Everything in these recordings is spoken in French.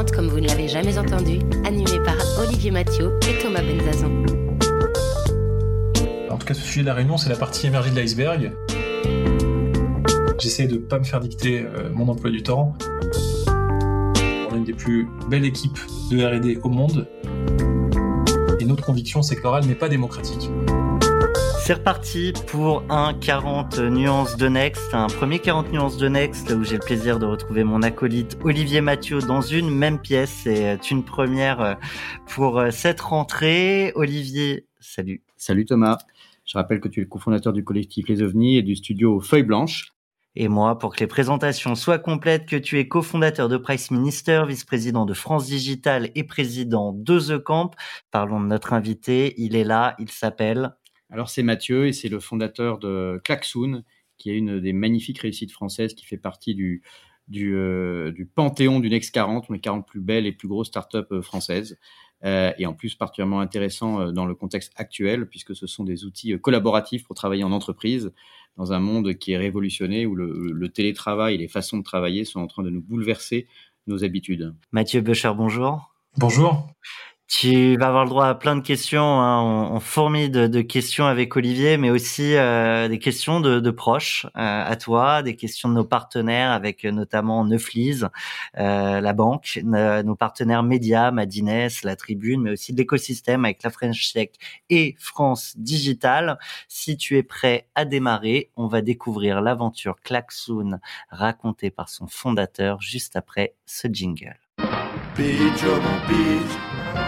Next 40, comme vous ne l'avez jamais entendu, animé par Olivier Mathieu et Thomas Benzazon. En tout cas, ce sujet de la réunion, c'est la partie émergée de l'iceberg. J'essaie de pas me faire dicter euh, mon emploi du temps. On a une des plus belles équipes de R&D au monde. Et notre conviction, c'est que l'oral n'est pas démocratique. C'est reparti pour un 40 nuances de Next, un premier 40 nuances de Next où j'ai le plaisir de retrouver mon acolyte Olivier Mathieu dans une même pièce. C'est une première euh, pour euh, cette rentrée. Olivier, salut. Salut Thomas. Je rappelle que tu es le cofondateur du collectif Les OVNIs et du studio Feuille Blanche. Et moi, pour que les présentations soient complètes, que tu es cofondateur de Price Minister, vice-président de France Digital et président de The Camp. Parlons de notre invité. Il est là, il s'appelle alors c'est Mathieu et c'est le fondateur de Klaxoon, qui est une des magnifiques réussites françaises qui fait partie du, du, euh, du panthéon du Next 40, les 40 plus belles et plus grosses startups euh, françaises. Euh, et en plus particulièrement intéressant euh, dans le contexte actuel, puisque ce sont des outils collaboratifs pour travailler en entreprise, dans un monde qui est révolutionné, où le, le télétravail et les façons de travailler sont en train de nous bouleverser nos habitudes. Mathieu Becher, bonjour. Bonjour. Tu vas avoir le droit à plein de questions. Hein. On, on, de, de, questions avec Olivier, mais aussi euh, des questions de, de proches euh, à toi, des questions de nos partenaires, avec notamment Neuflise, euh, la banque, nos partenaires médias, Madines, la Tribune, mais aussi de l'écosystème avec la French Tech et France Digital. Si tu es prêt à démarrer, on va découvrir l'aventure Klaxoon racontée par son fondateur juste après ce jingle. Oh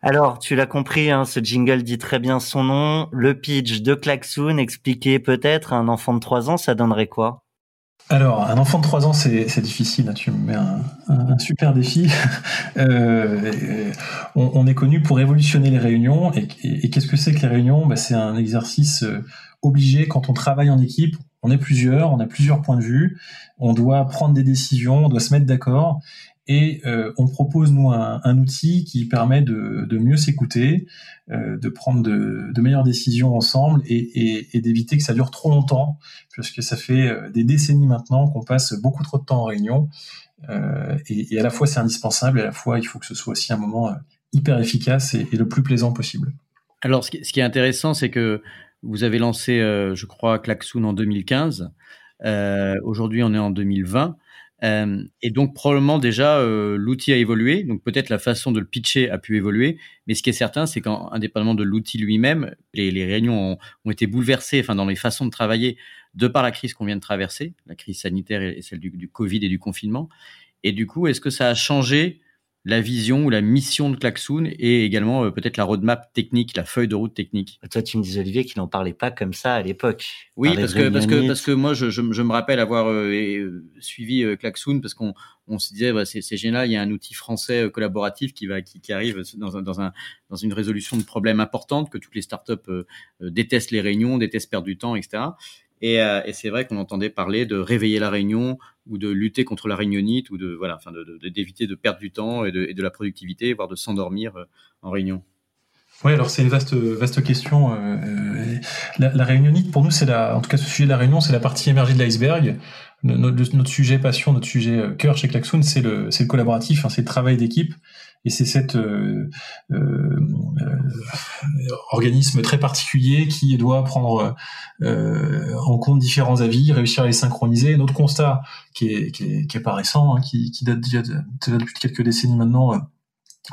Alors, tu l'as compris, hein, ce jingle dit très bien son nom. Le pitch de Klaxoon, expliquer peut-être à un enfant de 3 ans, ça donnerait quoi? Alors, un enfant de 3 ans, c'est difficile, hein, tu me mets un, super défi. euh, on, est connu pour révolutionner les réunions, et qu'est-ce que c'est que les réunions? Bah, C'est un exercice euh, obligé quand on travaille en équipe, on est plusieurs, on a plusieurs points de vue, on doit prendre des décisions, on doit se mettre d'accord, et euh, on propose nous un, outil qui permet de, mieux s'écouter, euh, de prendre de, meilleures décisions ensemble et, d'éviter que ça dure trop longtemps, puisque ça fait euh, des décennies maintenant qu'on passe beaucoup trop de temps en réunion. Et, à la fois c'est indispensable, et à la fois il faut que ce soit aussi un moment hyper efficace et, le plus plaisant possible. Alors ce qui est intéressant, c'est que vous avez lancé, euh, je crois, Klaxoon en 2015. Euh, Aujourd'hui, on est en 2020. Euh, et donc probablement déjà l'outil a évolué, donc peut-être la façon de le pitcher a pu évoluer, mais ce qui est certain, c'est qu'indépendamment de l'outil lui-même, les, réunions ont, été bouleversées, enfin dans les façons de travailler, de par la crise qu'on vient de traverser, la crise sanitaire et celle du Covid et du confinement. Et du coup, est-ce que ça a changé la vision ou la mission de Klaxoon et également euh, peut-être la roadmap technique, la feuille de route technique. Toi, tu me dis Olivier qu'il n'en parlait pas comme ça à l'époque. Oui, parce que parce que parce que moi, je, je, je me rappelle avoir euh, suivi euh, Klaxoon parce qu'on on se disait bah, c'est génial, il y a un outil français euh, collaboratif qui va qui, qui arrive dans un, dans un dans une résolution de problèmes importantes que toutes les startups euh, détestent les réunions, détestent perdre du temps, etc. Et, euh, et c'est vrai qu'on entendait parler de réveiller la réunion ou de lutter contre la réunionnite ou de voilà, enfin d'éviter de, perdre du temps et de, la productivité, voire de s'endormir euh, en réunion. Oui, alors c'est une vaste vaste question. Euh, la, la réunionnite, pour nous, c'est la, en tout cas, ce sujet de la réunion, c'est la partie émergée de l'iceberg. Notre, sujet passion, notre sujet cœur chez Klaxoon, c'est le, le collaboratif, hein, c'est le travail d'équipe et c'est cet euh, euh, organisme très particulier qui doit prendre euh, en compte différents avis, réussir à les synchroniser. Notre constat, qui est, qui est, qui est pas récent, hein, qui, qui, date déjà de, depuis quelques décennies maintenant euh,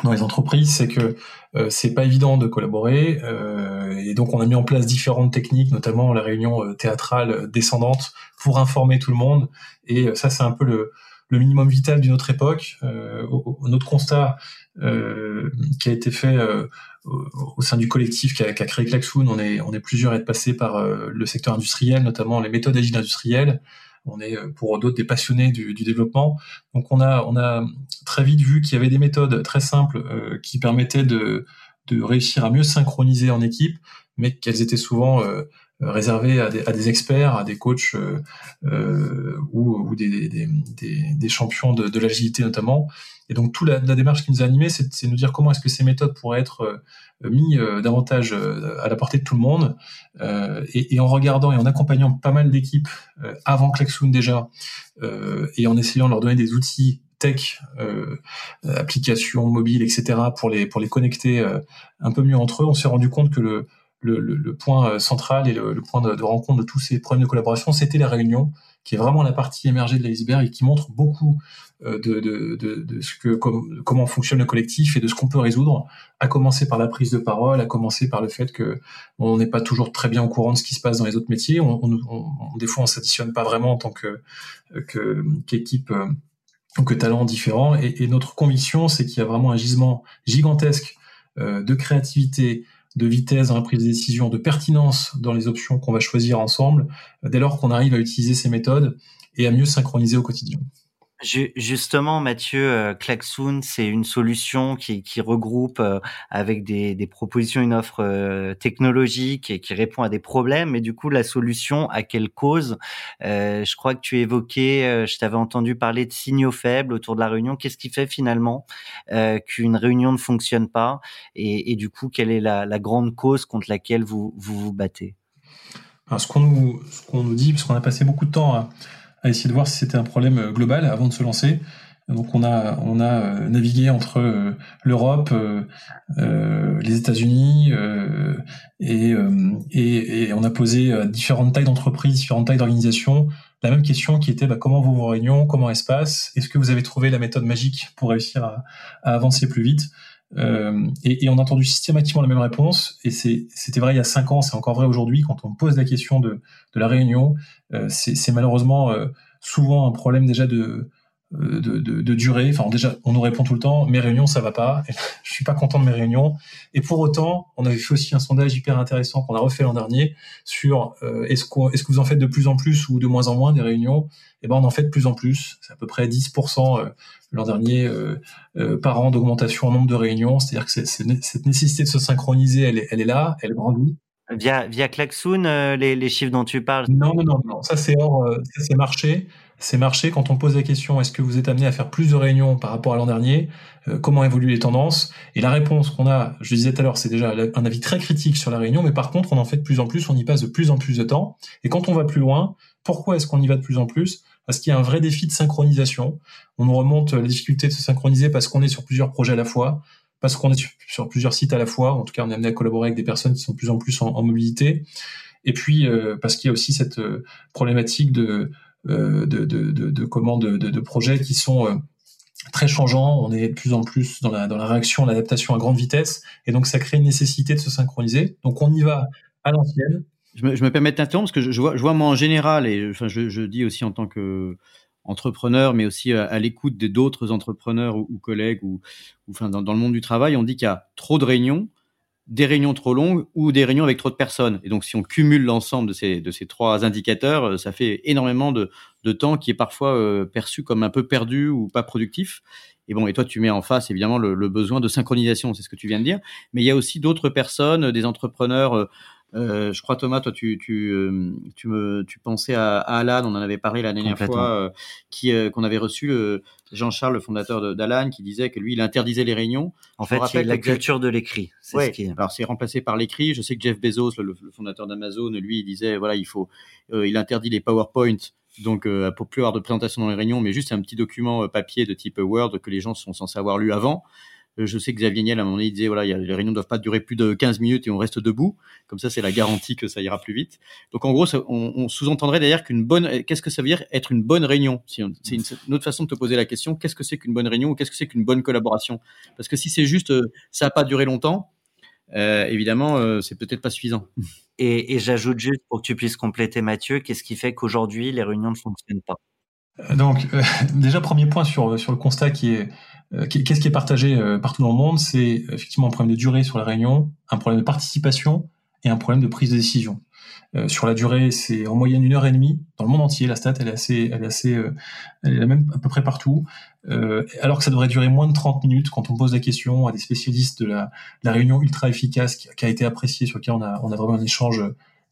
dans les entreprises, c'est que euh, c'est pas évident de collaborer euh, et donc on a mis en place différentes techniques, notamment la réunion théâtrale descendante pour informer tout le monde et ça c'est un peu le, le minimum vital d'une autre époque. Euh, notre constat euh, qui a été fait euh, au sein du collectif qui a, qui a créé Klaxoon, on est, on est plusieurs à être passés par le secteur industriel, notamment les méthodes agiles industrielles. On est pour d'autres des passionnés du, du, développement. Donc on a, on a très vite vu qu'il y avait des méthodes très simples qui permettaient de, de réussir à mieux synchroniser en équipe, mais qu'elles étaient souvent euh, réservé à des, à des, experts, à des coachs euh, euh, ou, ou des, des, des, champions de, de l'agilité notamment. Et donc, toute la, la, démarche qui nous a animés, c'est de nous dire comment est-ce que ces méthodes pourraient être mis davantage à la portée de tout le monde. Et, en regardant et en accompagnant pas mal d'équipes avant Klaxoon déjà, et en essayant de leur donner des outils tech, euh, applications mobiles, etc., pour les, pour les connecter un peu mieux entre eux, on s'est rendu compte que le, le, point euh, central et le, point de, rencontre de tous ces problèmes de collaboration, c'était la réunion, qui est vraiment la partie émergée de l'iceberg et qui montre beaucoup euh, de, ce que comment fonctionne le collectif et de ce qu'on peut résoudre, à commencer par la prise de parole, à commencer par le fait que on n'est pas toujours très bien au courant de ce qui se passe dans les autres métiers. On, des fois, on s'additionne pas vraiment en tant que qu'équipe euh, ou que talent différent. Et, notre conviction, c'est qu'il y a vraiment un gisement gigantesque de créativité, de vitesse dans la prise de décision, de pertinence dans les options qu'on va choisir ensemble, dès lors qu'on arrive à utiliser ces méthodes et à mieux synchroniser au quotidien. Justement, Mathieu, euh, Klaxoon, c'est une solution qui, regroupe euh, avec des, propositions une offre euh, technologique et qui répond à des problèmes. Mais du coup, la solution, à quelle cause? Je crois que tu évoquais, je t'avais entendu parler de signaux faibles autour de la réunion. Qu'est-ce qui fait finalement qu'une réunion ne fonctionne pas? Et, et, du coup, quelle est la, grande cause contre laquelle vous vous, battez? Alors, ce qu'on nous, qu'on nous dit, parce qu'on a passé beaucoup de temps à à essayer de voir si c'était un problème euh, global avant de se lancer. Donc on a on a euh, navigué entre euh, l'Europe, les États-Unis et, et, on a posé différentes tailles d'entreprises, différentes tailles d'organisations. La même question qui était bah, comment vont vos réunions, comment elles se passent, est-ce que vous avez trouvé la méthode magique pour réussir à avancer plus vite? Euh, et, on a entendu systématiquement la même réponse, et c'était vrai il y a cinq ans, c'est encore vrai aujourd'hui, quand on pose la question de, la réunion, euh, c'est malheureusement euh, souvent un problème déjà de, de, de, de, durée. Enfin, déjà, on nous répond tout le temps, mes réunions, ça va pas. je suis pas content de mes réunions. Et pour autant, on avait fait aussi un sondage hyper intéressant qu'on a refait l'an dernier sur euh, est-ce que est-ce que vous en faites de plus en plus ou de moins en moins des réunions? Eh ben, on en fait de plus en plus. C'est à peu près 10% euh, l'an dernier par an d'augmentation en nombre de réunions. C'est-à-dire que cette nécessité de se synchroniser, elle est, elle est là, elle grandit. Via, via Klaxoon, les, les, chiffres dont tu parles? Non, non, non, non. ça c'est hors, ça c'est marché c'est marché. Quand on pose la question, est-ce que vous êtes amené à faire plus de réunions par rapport à l'an dernier euh, Comment évoluent les tendances? Et la réponse qu'on a, je le disais tout à l'heure, c'est déjà un avis très critique sur la réunion, mais par contre, on en fait de plus en plus, on y passe de plus en plus de temps. Et quand on va plus loin, pourquoi est-ce qu'on y va de plus en plus? Parce qu'il y a un vrai défi de synchronisation. On nous remonte la difficulté de se synchroniser parce qu'on est sur plusieurs projets à la fois, parce qu'on est sur, plusieurs sites à la fois. En tout cas, on est amené à collaborer avec des personnes qui sont de plus en plus en, mobilité. Et puis, euh, parce qu'il y a aussi cette euh, problématique de de, de, de, de, commandes de, projets qui sont euh, très changeants. On est de plus en plus dans la, dans la réaction, l'adaptation à grande vitesse. Et donc, ça crée une nécessité de se synchroniser. Donc, on y va à l'ancienne. Je me, je me permets de parce que je, vois, je vois, moi, en général, et je, je dis aussi en tant que entrepreneur, mais aussi à, l'écoute d'autres entrepreneurs ou, collègues ou, ou enfin, dans, dans, le monde du travail, on dit qu'il y a trop de réunions des réunions trop longues ou des réunions avec trop de personnes. Et donc, si on cumule l'ensemble de ces, de ces trois indicateurs, euh, ça fait énormément de, de temps qui est parfois euh, perçu comme un peu perdu ou pas productif. Et bon, et toi, tu mets en face évidemment le, le besoin de synchronisation, c'est ce que tu viens de dire. Mais il y a aussi d'autres personnes, des entrepreneurs euh, euh, je crois Thomas, toi tu tu euh, tu me tu pensais à, Alan, on en avait parlé la dernière fois, euh, qui qu'on avait reçu Jean-Charles, le fondateur d'Alan, qui disait que lui il interdisait les réunions. En fait, c'est la culture de l'écrit. C'est ce qui Alors c'est remplacé par l'écrit. Je sais que Jeff Bezos, le, fondateur d'Amazon, lui il disait voilà il faut il interdit les PowerPoint. Donc, pour plus avoir de présentation dans les réunions, mais juste un petit document papier de type Word que les gens sont censés avoir lu avant. Euh, je sais que Xavier Niel, à un moment donné, il disait, voilà, les réunions ne doivent pas durer plus de 15 minutes et on reste debout. Comme ça, c'est la garantie que ça ira plus vite. Donc, en gros, on, sous-entendrait d'ailleurs qu'une bonne, qu'est-ce que ça veut dire être une bonne réunion? C'est une, autre façon de te poser la question. Qu'est-ce que c'est qu'une bonne réunion ou qu'est-ce que c'est qu'une bonne collaboration? Parce que si c'est juste, euh, ça n'a pas duré longtemps, euh, évidemment, c'est peut-être pas suffisant. Et j'ajoute juste pour que tu puisses compléter Mathieu, qu'est-ce qui fait qu'aujourd'hui les réunions ne fonctionnent pas? Donc, déjà, premier point sur, sur le constat qui est qu'est-ce qui est partagé partout dans le monde C'est effectivement un problème de durée sur la réunion, un problème de participation et un problème de prise de décision. Euh, sur la durée, c'est en moyenne une heure et demie dans le monde entier. La stat, elle est assez, elle est assez, euh, la même à peu près partout. Euh, alors que ça devrait durer moins de 30 minutes quand on pose la question à des spécialistes de la, réunion ultra efficace qui, qui, a été appréciée, sur lequel on a, on a vraiment un échange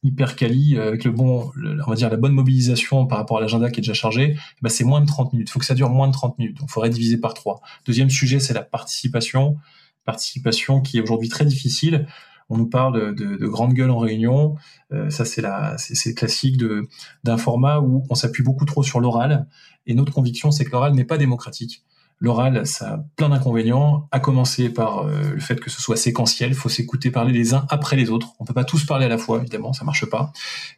hyper quali avec le bon, on va dire la bonne mobilisation par rapport à l'agenda qui est déjà chargé, bah c'est moins de 30 minutes. Il faut que ça dure moins de 30 minutes. Donc, il faudrait diviser par trois. Deuxième sujet, c'est la participation. Participation qui est aujourd'hui très difficile on nous parle de, de, grandes gueules en réunion. Euh, ça, c'est la, c'est classique de d'un format où on s'appuie beaucoup trop sur l'oral. Et notre conviction, c'est que l'oral n'est pas démocratique. L'oral, ça a plein d'inconvénients, à commencer par euh, le fait que ce soit séquentiel, il faut s'écouter parler les uns après les autres. On peut pas tous parler à la fois, évidemment, ça marche pas.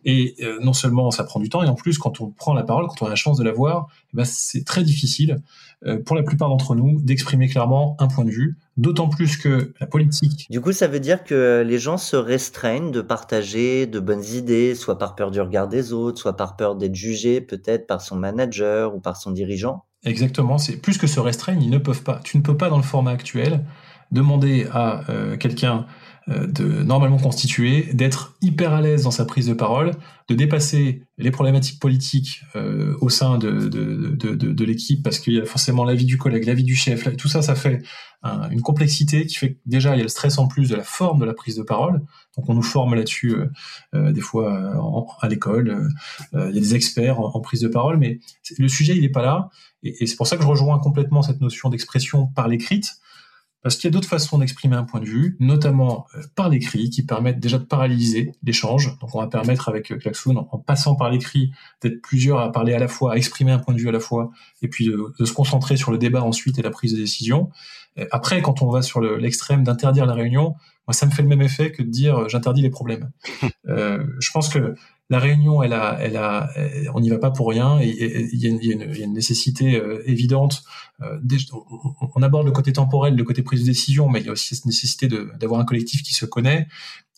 Et euh, non seulement ça prend du temps, et en plus, quand on prend la parole, quand on a la chance de la voir, eh ben, c'est très difficile euh, pour la plupart d'entre nous d'exprimer clairement un point de vue, d'autant plus que la politique. Du coup, ça veut dire que les gens se restreignent de partager de bonnes idées, soit par peur du regard des autres, soit par peur d'être jugé peut-être par son manager ou par son dirigeant. Exactement, c'est plus que se restreignent, ils ne peuvent pas. Tu ne peux pas dans le format actuel demander à euh, quelqu'un de normalement constitué d'être hyper à l'aise dans sa prise de parole, de dépasser les problématiques politiques euh, au sein de, de, de, de, de l'équipe, parce qu'il y a forcément l'avis du collègue, l'avis du chef, tout ça, ça fait une complexité qui fait que déjà il y a le stress en plus de la forme de la prise de parole. Donc on nous forme là-dessus des fois à l'école, il y a des experts en, prise de parole, mais le sujet il n'est pas là. Et, c'est pour ça que je rejoins complètement cette notion d'expression par l'écrite, parce qu'il y a d'autres façons d'exprimer un point de vue, notamment euh, par l'écrit, qui permettent déjà de paralyser l'échange. Donc on va permettre avec euh, Klaxoon, en, passant par l'écrit, d'être plusieurs à parler à la fois, à exprimer un point de vue à la fois, et puis de, se concentrer sur le débat ensuite et la prise de décision. Après, quand on va sur l'extrême d'interdire la réunion, moi ça me fait le même effet que de dire euh, j'interdis les problèmes. euh, je pense que la réunion, elle a, elle a, on n'y va pas pour rien. Et il y, y, y, a une nécessité euh, évidente. Euh, on, aborde le côté temporel, le côté prise de décision, mais il y a aussi cette nécessité d'avoir un collectif qui se connaît.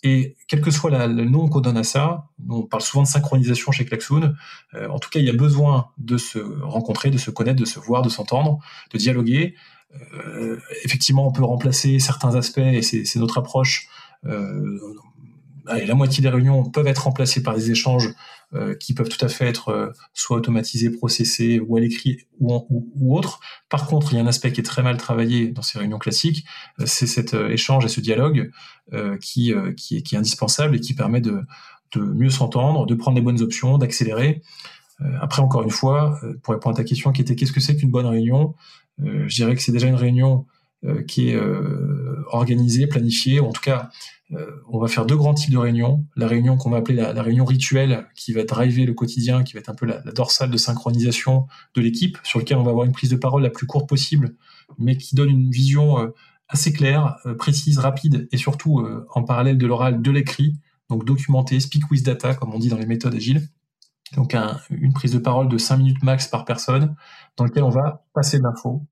Et quel que soit la, le nom qu'on donne à ça, on parle souvent de synchronisation chez Klaxoon. Euh, en tout cas, il y a besoin de se rencontrer, de se connaître, de se voir, de s'entendre, de dialoguer. effectivement, on peut remplacer certains aspects, et c'est notre approche. Euh, la moitié des réunions peuvent être remplacées par des échanges euh, qui peuvent tout à fait être euh, soit automatisés, processés ou à l'écrit ou, ou, ou, autre. Par contre, il y a un aspect qui est très mal travaillé dans ces réunions classiques, euh, c'est cet échange et ce dialogue qui, qui, est, qui, est, indispensable et qui permet de, de mieux s'entendre, de prendre les bonnes options, d'accélérer. après, encore une fois, pour répondre à ta question qui était qu'est-ce que c'est qu'une bonne réunion, je dirais que c'est déjà une réunion qui est organisée, planifiée, ou en tout cas euh, on va faire deux grands types de réunions. La réunion qu'on va appeler la, réunion rituelle, qui va driver le quotidien, qui va être un peu la, dorsale de synchronisation de l'équipe, sur lequel on va avoir une prise de parole la plus courte possible, mais qui donne une vision euh, assez claire, euh, précise, rapide, et surtout en parallèle de l'oral, de l'écrit, donc documenté, speak with data, comme on dit dans les méthodes agiles. Donc une prise de parole de 5 minutes max par personne, dans lequel on va passer de l'info,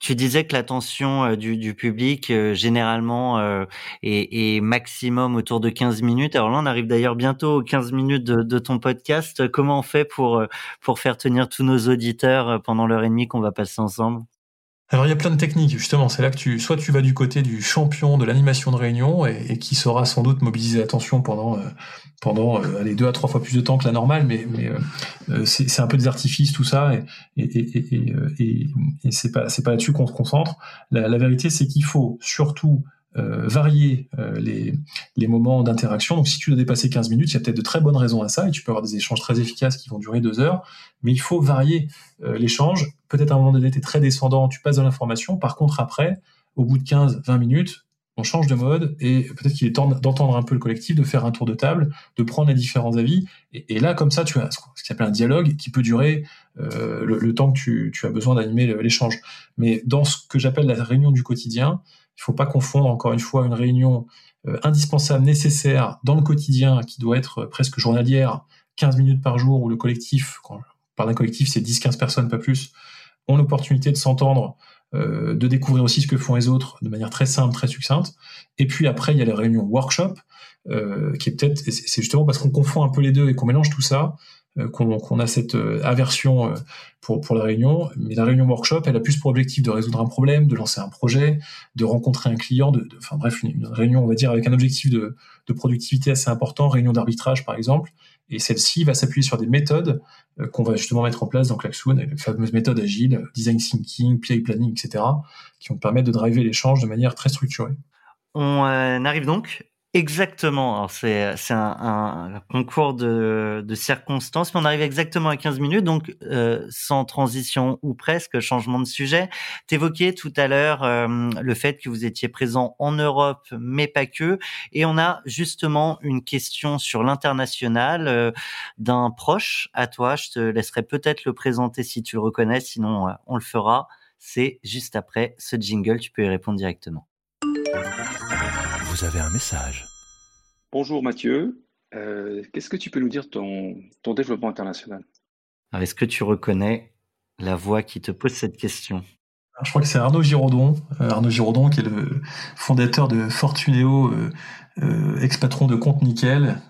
tu disais que l'attention euh, du, du, public euh, généralement euh, est, maximum autour de 15 minutes. Alors là, on arrive d'ailleurs bientôt aux 15 minutes de, de, ton podcast. Comment on fait pour pour faire tenir tous nos auditeurs pendant l'heure et demie qu'on va passer ensemble? Alors il y a plein de techniques, justement, c'est là que tu, soit tu vas du côté du champion de l'animation de réunion et, qui saura sans doute mobiliser l'attention pendant pendant euh, deux à trois fois plus de temps que la normale, mais, mais euh, euh c'est un peu des artifices tout ça, et, et, et, et, et c'est pas c'est pas là-dessus qu'on se concentre. La, la vérité, c'est qu'il faut surtout euh, varier euh, les, les moments d'interaction. Donc si tu dois dépasser 15 minutes, il y a peut-être de très bonnes raisons à ça, et tu peux avoir des échanges très efficaces qui vont durer deux heures, mais il faut varier l'échange. Peut-être à un moment donné, tu es très descendant, tu passes de l'information, par contre après, au bout de 15-20 minutes, on change de mode et peut-être qu'il est temps d'entendre un peu le collectif, de faire un tour de table, de prendre les différents avis. Et, là, comme ça, tu as ce qui s'appelle un dialogue qui peut durer euh, le, temps que tu, as besoin d'animer l'échange. Mais dans ce que j'appelle la réunion du quotidien, il faut pas confondre encore une fois une réunion euh, indispensable, nécessaire dans le quotidien qui doit être presque journalière, 15 minutes par jour, où le collectif, quand on parle d'un collectif, c'est 10-15 personnes, pas plus, ont l'opportunité de s'entendre euh, de découvrir aussi ce que font les autres de manière très simple, très succincte. Et puis après, il y a les réunions workshop, euh, qui est peut-être, c'est justement parce qu'on confond un peu les deux et qu'on mélange tout ça, qu'on a cette aversion pour, pour la réunion. Mais la réunion workshop, elle a plus pour objectif de résoudre un problème, de lancer un projet, de rencontrer un client, de, enfin bref, une, réunion, on va dire, avec un objectif de, de productivité assez important, réunion d'arbitrage par exemple. Et celle-ci va s'appuyer sur des méthodes qu'on va justement mettre en place dans Klaxoon, les fameuses méthodes agiles, design thinking, PI planning, etc., qui vont permettre de driver l'échange de manière très structurée. On arrive donc Exactement. C'est un, un, concours de, de circonstances, mais on arrive exactement à 15 minutes, donc euh, sans transition ou presque, changement de sujet. T'évoquais tout à l'heure euh, le fait que vous étiez présent en Europe, mais pas que, et on a justement une question sur l'international euh, d'un proche à toi. Je te laisserai peut-être le présenter si tu le reconnais, sinon on le fera. C'est juste après ce jingle, tu peux y répondre directement vous avez un message. Bonjour Mathieu, euh, qu'est-ce que tu peux nous dire de ton, ton développement international? Est-ce que tu reconnais la voix qui te pose cette question? Je crois que c'est Arnaud Giraudon, euh, Arnaud Giraudon qui est le fondateur de Fortuneo, euh, ex-patron de Compte Nickel,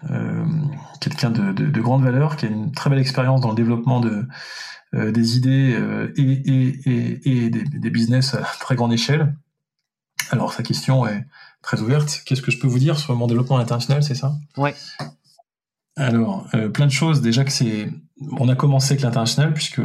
quelqu'un de, de, grande valeur, qui a une très belle expérience dans le développement de, des idées et, et, et, des, des business à très grande échelle. Alors sa question est très ouverte. Qu'est-ce que je peux vous dire sur mon développement international, c'est ça? Ouais. Alors, euh, plein de choses. Déjà que c'est, on a commencé avec l'international puisque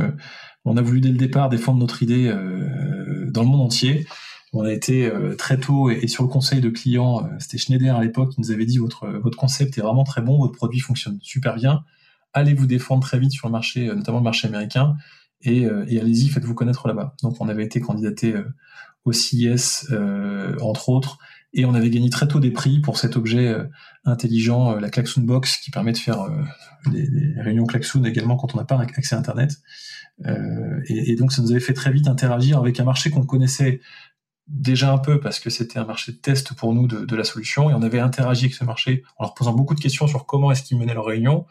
on a voulu dès le départ défendre notre idée euh, dans le monde entier. On a été euh, très tôt et, sur le conseil de clients, c'était Schneider à l'époque qui nous avait dit votre votre concept est vraiment très bon, votre produit fonctionne super bien. Allez vous défendre très vite sur le marché, notamment le marché américain, et, et allez-y, faites-vous connaître là-bas. Donc, on avait été candidaté au CIS, entre autres, et on avait gagné très tôt des prix pour cet objet euh, intelligent, euh, la Klaxoon Box, qui permet de faire des, euh, réunions Klaxoon également quand on n'a pas accès à Internet. Et, donc ça nous avait fait très vite interagir avec un marché qu'on connaissait déjà un peu parce que c'était un marché de test pour nous de, la solution et on avait interagi avec ce marché en leur posant beaucoup de questions sur comment est-ce qu'ils menaient leurs réunions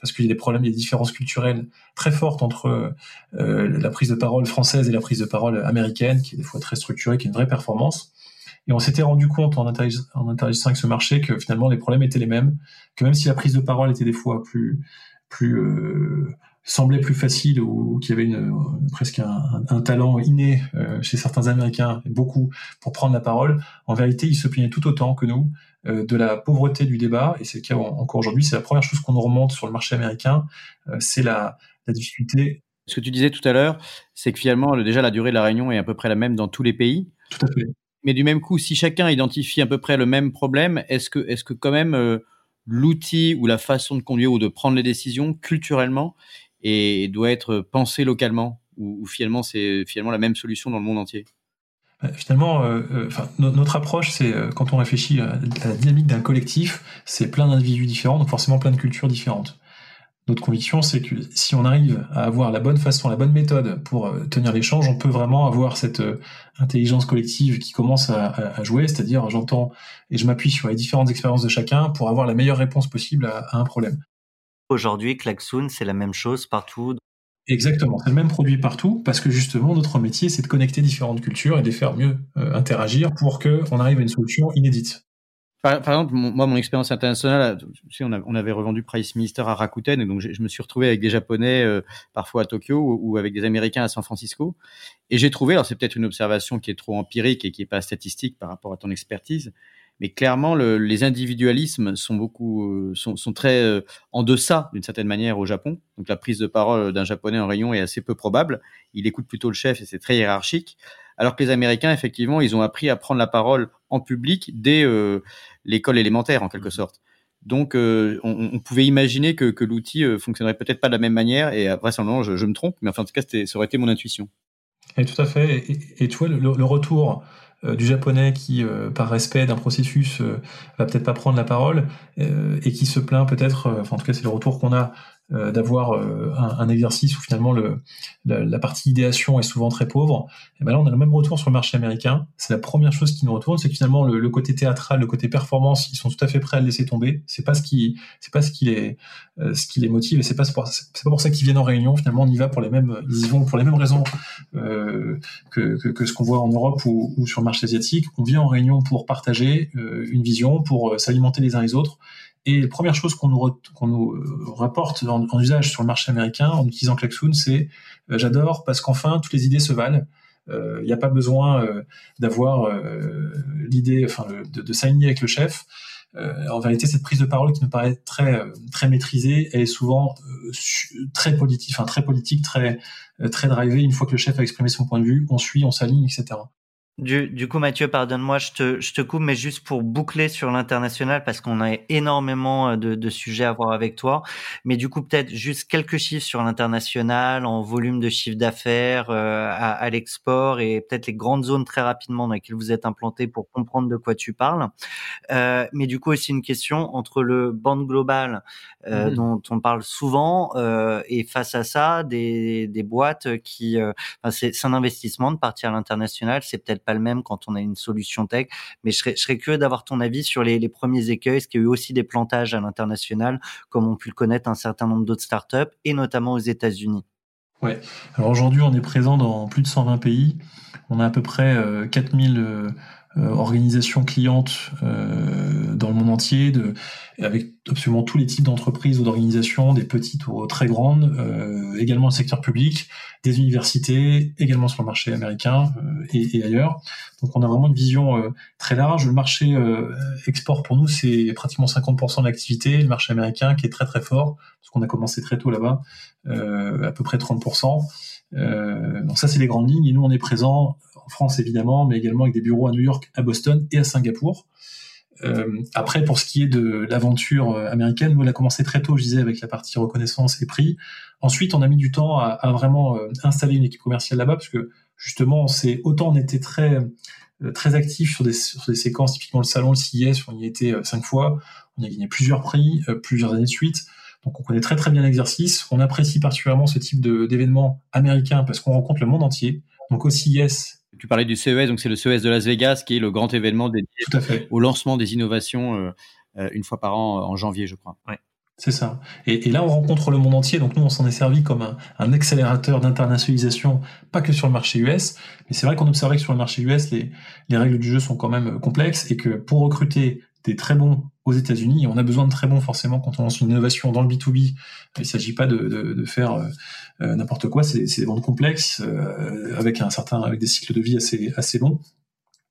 parce qu'il y a des problèmes, des différences culturelles très fortes entre la prise de parole française et la prise de parole américaine qui est des fois très structurée, qui est une vraie performance. Et on s'était rendu compte en, interagissant avec ce marché que finalement les problèmes étaient les mêmes, que même si la prise de parole était des fois plus, plus euh, semblait plus facile ou qu'il y avait une, presque un, talent inné euh, chez certains Américains, beaucoup, pour prendre la parole, en vérité, ils se plaignaient tout autant que nous euh, de la pauvreté du débat, et c'est le cas encore aujourd'hui. C'est la première chose qu'on nous remonte sur le marché américain, c'est la, la difficulté. Ce que tu disais tout à l'heure, c'est que finalement, déjà, la durée de la réunion est à peu près la même dans tous les pays. Tout à fait. Mais du même coup, si chacun identifie à peu près le même problème, est-ce que, est-ce que quand même euh, l'outil ou la façon de conduire ou de prendre les décisions culturellement et doit être pensé localement ou, finalement c'est finalement la même solution dans le monde entier? Bah, Finalement, euh, euh, notre approche, c'est quand on réfléchit à la dynamique d'un collectif, c'est plein d'individus différents, donc forcément plein de cultures différentes. Notre conviction, c'est que si on arrive à avoir la bonne façon, la bonne méthode pour euh, tenir l'échange, on peut vraiment avoir cette euh, intelligence collective qui commence à, jouer, c'est-à-dire j'entends et je m'appuie sur les différentes expériences de chacun pour avoir la meilleure réponse possible à, un problème. Aujourd'hui, Klaxoon, c'est la même chose partout. Exactement, c'est le même produit partout parce que justement notre métier, c'est de connecter différentes cultures et de les faire mieux euh, interagir pour qu'on arrive à une solution inédite. Par, exemple, moi, mon expérience internationale, on, on, avait revendu Price Minister à Rakuten, et donc je, me suis retrouvé avec des Japonais euh, parfois à Tokyo ou, avec des Américains à San Francisco. Et j'ai trouvé, alors c'est peut-être une observation qui est trop empirique et qui est pas statistique par rapport à ton expertise, mais clairement, le, les individualismes sont beaucoup, euh, sont, sont, très euh, en deçà d'une certaine manière au Japon. Donc la prise de parole d'un Japonais en rayon est assez peu probable. Il écoute plutôt le chef et c'est très hiérarchique alors que les Américains, effectivement, ils ont appris à prendre la parole en public dès euh, l'école élémentaire, en quelque mhm. sorte. Donc, euh, on, pouvait imaginer que, l'outil euh, fonctionnerait peut-être pas de la même manière, et après, je, je me trompe, mais enfin, en tout cas, ça aurait été mon intuition. Et tout à fait. Et, tu vois, le, retour du japonais qui, par respect d'un processus, va peut-être pas prendre la parole et qui se plaint peut-être, enfin en tout cas c'est le retour qu'on a euh, d'avoir euh, un, exercice où finalement le, la, partie idéation est souvent très pauvre. Et ben là, on a le même retour sur le marché américain. C'est la première chose qui nous retourne, c'est que finalement le, le, côté théâtral, le côté performance, ils sont tout à fait prêts à le laisser tomber. C'est pas ce qui, c'est pas ce qui les, euh, ce qui les motive, et c'est pas c'est pas pour ça qu'ils viennent en réunion. Finalement, on y va pour les mêmes, ils y vont pour les mêmes raisons euh, que, que, que, ce qu'on voit en Europe ou, ou, sur le marché asiatique. On vient en réunion pour partager une vision, pour s'alimenter les uns les autres Et la première chose qu'on nous, nous euh, rapporte en, usage sur le marché américain en utilisant Klaxoon, c'est euh, j'adore parce qu'enfin toutes les idées se valent. Il n'y a pas besoin d'avoir l'idée, enfin, de, de s'aligner avec le chef. en vérité, cette prise de parole qui nous paraît très très maîtrisée, elle est souvent très politique, enfin très politique, très très drivée. Une fois que le chef a exprimé son point de vue, on suit, on s'aligne, etc. Du, du, coup, Mathieu, pardonne-moi, je te, je te coupe, mais juste pour boucler sur l'international, parce qu'on a énormément euh, de, de, sujets à voir avec toi. Mais du coup, peut-être juste quelques chiffres sur l'international, en volume de chiffre d'affaires euh, à, à l'export, et peut-être les grandes zones très rapidement dans lesquelles vous êtes implanté pour comprendre de quoi tu parles. Euh, mais du coup, aussi une question entre le bande global euh, mmh. dont on parle souvent euh, et face à ça, des, des boîtes qui, enfin, c'est un investissement de partir à l'international, c'est peut-être le même quand on a une solution tech. Mais je serais, curieux d'avoir ton avis sur les, premiers écueils. Est-ce qu'il y a eu aussi des plantages à l'international, comme on pu le connaître un certain nombre d'autres startups, et notamment aux États-Unis? Ouais. Alors aujourd'hui, on est présent dans plus de 120 pays. On a à peu près 4000 euh, organisations clientes euh, dans le monde entier, de, avec absolument tous les types d'entreprises ou d'organisations, des petites ou très grandes, euh, également le secteur public, des universités, également sur le marché américain et, et, ailleurs. Donc on a vraiment une vision très large. Le marché export pour nous, c'est pratiquement 50% de l'activité. Le marché américain qui est très très fort, parce qu'on a commencé très tôt là-bas, à peu près 30%. Euh, donc ça, c'est les grandes lignes. Et nous, on est présent en France évidemment, mais également avec des bureaux à New York, à Boston et à Singapour. Euh, après, pour ce qui est de l'aventure euh, américaine, nous, on a commencé très tôt, je disais, avec la partie reconnaissance et prix. Ensuite, on a mis du temps à, vraiment euh, installer une équipe commerciale là-bas, parce que justement, c'est autant on était très très actif sur des, sur des séquences, typiquement le salon, le CIS, on y était cinq fois, on a gagné plusieurs prix, plusieurs années de suite. Donc on connaît très très bien l'exercice. On apprécie particulièrement ce type d'événement américain parce qu'on rencontre le monde entier. Donc au CIS, tu parlais du CES, donc c'est le CES de Las Vegas qui est le grand événement dédié au lancement des innovations euh, euh, une fois par an en janvier, je crois. Ouais. C'est ça. Et, là, on rencontre le monde entier. Donc nous, on s'en est servi comme un, un accélérateur d'internationalisation, pas que sur le marché US. Mais c'est vrai qu'on observait que sur le marché US, les, les règles du jeu sont quand même complexes et que pour recruter des très bons aux États-Unis. On a besoin de très bons forcément quand on lance une innovation dans le B2B. Il ne s'agit pas de, faire euh, euh n'importe quoi. C'est des ventes complexes euh, avec un certain avec des cycles de vie assez assez longs.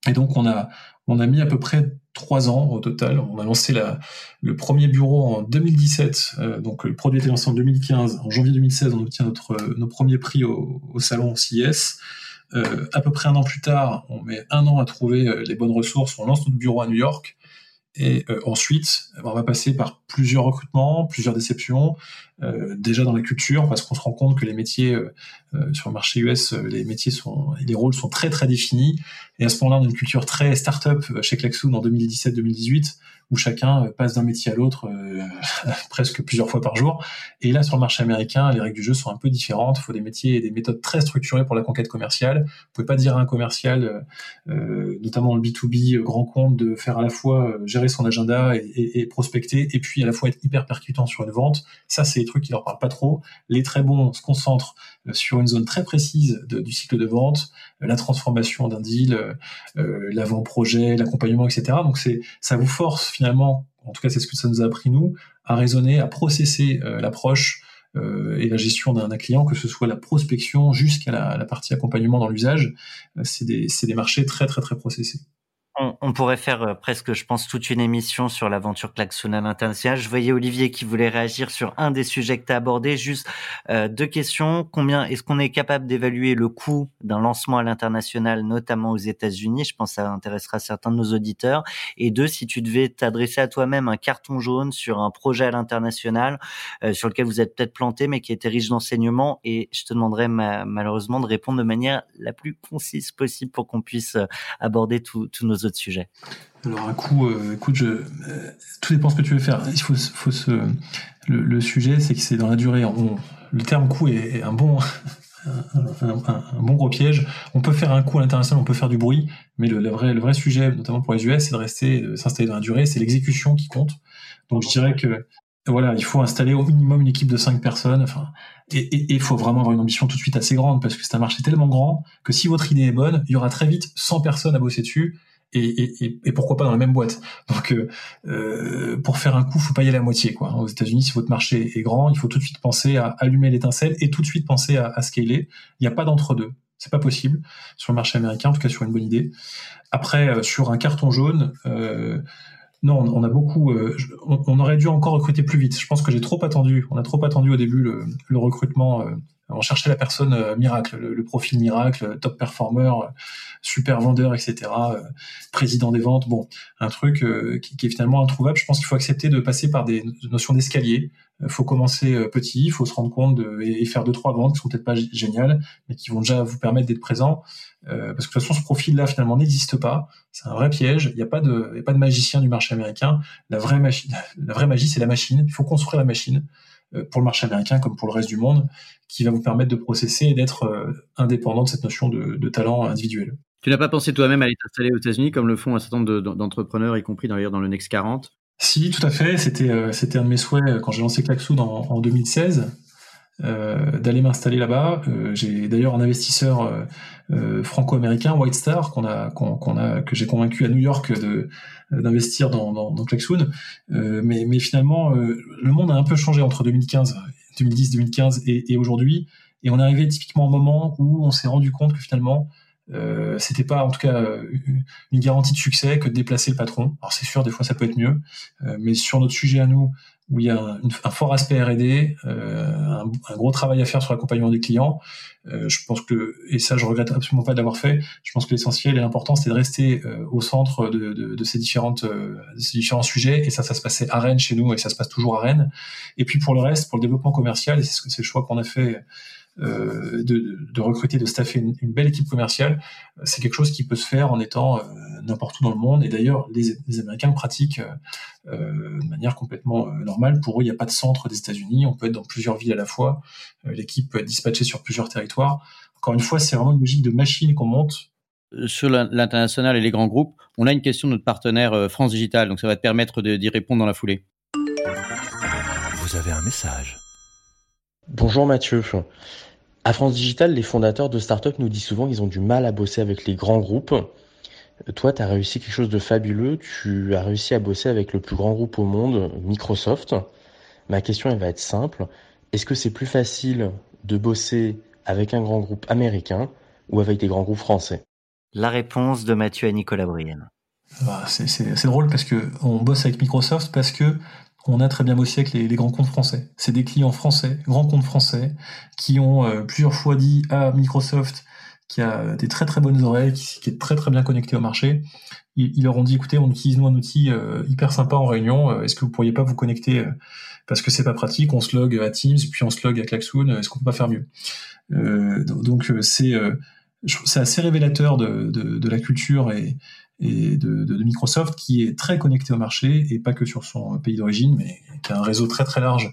Et donc on a on a mis à peu près trois ans au total. On a lancé la, le premier bureau en 2017. Euh, donc le produit était lancé en 2015. En janvier 2016, on obtient notre nos premiers prix au, salon CIS. Euh, à peu près un an plus tard, on met un an à trouver les bonnes ressources. On lance notre bureau à New York. Et euh, ensuite, on va passer par plusieurs recrutements, plusieurs déceptions, déjà dans la culture, parce qu'on se rend compte que les métiers euh, sur le marché US, les métiers sont, les rôles sont très très définis. Et à ce moment-là, on a une culture très start-up chez Klaxoon en 2017-2018 où chacun euh, passe d'un métier à l'autre euh, presque plusieurs fois par jour. Et là, sur le marché américain, les règles du jeu sont un peu différentes. Il faut des métiers et des méthodes très structurées pour la conquête commerciale. Vous pouvez pas dire à un commercial, euh, notamment le B2B grand compte, de faire à la fois gérer son agenda et, prospecter, et puis à la fois être hyper percutant sur une vente. Ça, c'est trucs qui leur parlent pas trop. Les très bons se concentrent sur une zone très précise du cycle de vente, la transformation d'un deal, l'avant-projet, l'accompagnement, etc. Donc c'est ça vous force finalement, en tout cas c'est ce que ça nous a appris nous, à raisonner, à processer euh, l'approche euh, et la gestion d'un client, que ce soit la prospection jusqu'à la, partie accompagnement dans l'usage. Euh, c'est des, des marchés très très très processés on, pourrait faire euh, presque, je pense, toute une émission sur l'aventure Klaxon à l'international. Je voyais Olivier qui voulait réagir sur un des sujets que tu as abordé. Juste euh, deux questions. Combien est-ce qu'on est capable d'évaluer le coût d'un lancement à l'international, notamment aux États-Unis? Je pense que ça intéressera certains de nos auditeurs. Et deux, si tu devais t'adresser à toi-même un carton jaune sur un projet à l'international euh, sur lequel vous êtes peut-être planté, mais qui était riche d'enseignements, et je te demanderais malheureusement de répondre de manière la plus concise possible pour qu'on puisse aborder tous nos auditeurs de sujet Alors un coup, euh, écoute, euh, tout dépend ce que tu veux faire. Il faut, se, le, sujet, c'est que c'est dans la durée. le terme coût est, un bon, un, bon gros piège. On peut faire un coup à l'international, on peut faire du bruit, mais le, vrai, le vrai sujet, notamment pour les US, c'est de rester, de s'installer dans la durée. C'est l'exécution qui compte. Donc je dirais que voilà, il faut installer au minimum une équipe de 5 personnes. Et il faut vraiment avoir une ambition tout de suite assez grande parce que c'est un marché tellement grand que si votre idée est bonne, il y aura très vite 100 personnes à bosser dessus et, et, pourquoi pas dans la même boîte. Donc, euh, euh, pour faire un coup, faut pas y aller à moitié. Quoi. Aux États-Unis, si votre marché est grand, il faut tout de suite penser à allumer l'étincelle et tout de suite penser à, scaler. Il n'y a pas d'entre-deux. C'est pas possible sur le marché américain, en tout cas sur une bonne idée. Après, euh, sur un carton jaune, non, on a beaucoup. On, aurait dû encore recruter plus vite. Je pense que j'ai trop attendu. On a trop attendu au début le recrutement on cherchait la personne euh, miracle, le, profil miracle, top performer, euh, super vendeur, etc., euh, président des ventes. Bon, un truc qui, est finalement introuvable. Je pense qu'il faut accepter de passer par des notions d'escalier. Il faut commencer petit, il faut se rendre compte et, faire deux trois ventes qui sont peut-être pas géniales, mais qui vont déjà vous permettre d'être présent. parce que de toute façon, ce profil-là finalement n'existe pas. C'est un vrai piège. Il n'y a pas de, magicien du marché américain. La vraie magie, c'est la machine. Il faut construire la machine. Euh, pour le marché américain comme pour le reste du monde, qui va vous permettre de processer et d'être euh, indépendant de cette notion de, talent individuel. Tu n'as pas pensé toi-même à aller t'installer aux États-Unis comme le font un certain nombre d'entrepreneurs, y compris d'ailleurs dans le Next 40 Si, tout à fait. C'était euh, c'était un de mes souhaits quand j'ai lancé Klaxoon en, en 2016. Euh, d'aller m'installer là-bas. Euh, j'ai d'ailleurs un investisseur euh, franco-américain, White Star, qu'on a, qu'on, a, que j'ai convaincu à New York de d'investir dans, dans, dans Klaxoon. mais, mais finalement, le monde a un peu changé entre 2015, 2010, 2015 et, et aujourd'hui. Et on est arrivé typiquement au moment où on s'est rendu compte que finalement, euh, c'était pas en tout cas une garantie de succès que de déplacer le patron. Alors c'est sûr, des fois ça peut être mieux, mais sur notre sujet à nous, où il y a un, fort aspect R&D, euh, un, gros travail à faire sur l'accompagnement des clients. Euh, je pense que, et ça je regrette absolument pas de l'avoir fait, je pense que l'essentiel et l'important c'est de rester euh, au centre de, de, de ces, différentes, euh, ces différents sujets, et ça, ça se passait à Rennes chez nous, et ça se passe toujours à Rennes. Et puis pour le reste, pour le développement commercial, et c'est le choix qu'on a fait euh, de, de, recruter, de staffer une, une belle équipe commerciale, euh, c'est quelque chose qui peut se faire en étant euh, n'importe où dans le monde. Et d'ailleurs, les, les, Américains pratiquent euh, de manière complètement normale. Pour eux, il n'y a pas de centre des États-Unis. On peut être dans plusieurs villes à la fois. L'équipe peut être dispatchée sur plusieurs territoires. Encore une fois, c'est vraiment une logique de machine qu'on monte sur l'international et les grands groupes, on a une question de notre partenaire France Digital, donc ça va te permettre d'y répondre dans la foulée. Vous avez un message. Bonjour Mathieu. À France Digital, les fondateurs de startups nous disent souvent qu'ils ont du mal à bosser avec les grands groupes. Toi, tu as réussi quelque chose de fabuleux. Tu as réussi à bosser avec le plus grand groupe au monde, Microsoft. Ma question, elle va être simple. Est-ce que c'est plus facile de bosser avec un grand groupe américain ou avec des grands groupes français? La réponse de Mathieu à Nicolas Brienne. Ah, c'est drôle parce que on bosse avec Microsoft parce que on a très bien bossé avec les, grands comptes français. C'est des clients français, grands comptes français, qui ont euh, plusieurs fois dit à Microsoft, qui a des très très bonnes oreilles, qui, est très très bien connecté au marché, ils, leur ont dit écoutez, on utilise nous un outil euh, hyper sympa en réunion, euh, est-ce que vous pourriez pas vous connecter parce que c'est pas pratique, on se log à Teams, puis on se log à Klaxoon, est-ce qu'on peut pas faire mieux? Donc c'est assez révélateur de, de, la culture et, et de, de, Microsoft qui est très connecté au marché et pas que sur son pays d'origine, mais qui a un réseau très très large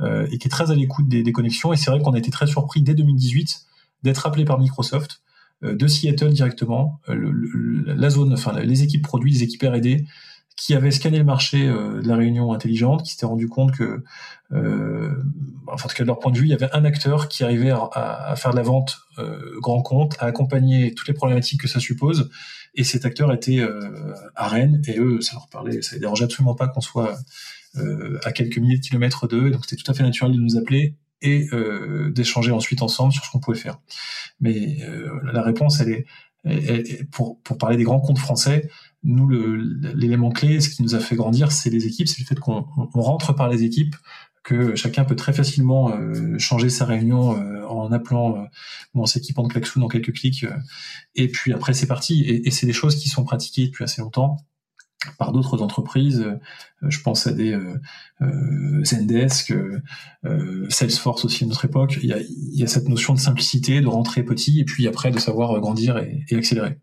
euh, et qui est très à l'écoute des, des, connexions. Et c'est vrai qu'on a été très surpris dès 2018 d'être appelé par Microsoft euh, de Seattle directement, euh, le, la zone, enfin les équipes produits, les équipes R&D qui avaient scanné le marché euh, de la réunion intelligente, qui s'étaient rendu compte que, euh, enfin, en tout cas de leur point de vue, il y avait un acteur qui arrivait à, à faire de la vente grand compte, à accompagner toutes les problématiques que ça suppose, et cet acteur était euh, à Rennes, et eux, ça leur parlait, ça les dérangeait absolument pas qu'on soit euh, à quelques milliers de kilomètres d'eux, donc c'était tout à fait naturel de nous appeler et euh, d'échanger ensuite ensemble sur ce qu'on pouvait faire. Mais la réponse, elle est, pour, pour parler des grands comptes français, nous, l'élément clé, ce qui nous a fait grandir, c'est les équipes, c'est le fait qu'on rentre par les équipes, que chacun peut très facilement euh, changer sa réunion euh, en appelant euh, ou en s'équipant de Klaxoon en quelques clics. et puis après, c'est parti. Et, et c'est des choses qui sont pratiquées depuis assez longtemps par d'autres entreprises. je pense à des Zendesk, Salesforce aussi à notre époque. Il y, a, il y, a, cette notion de simplicité, de rentrer petit, et puis après de savoir grandir et, et accélérer.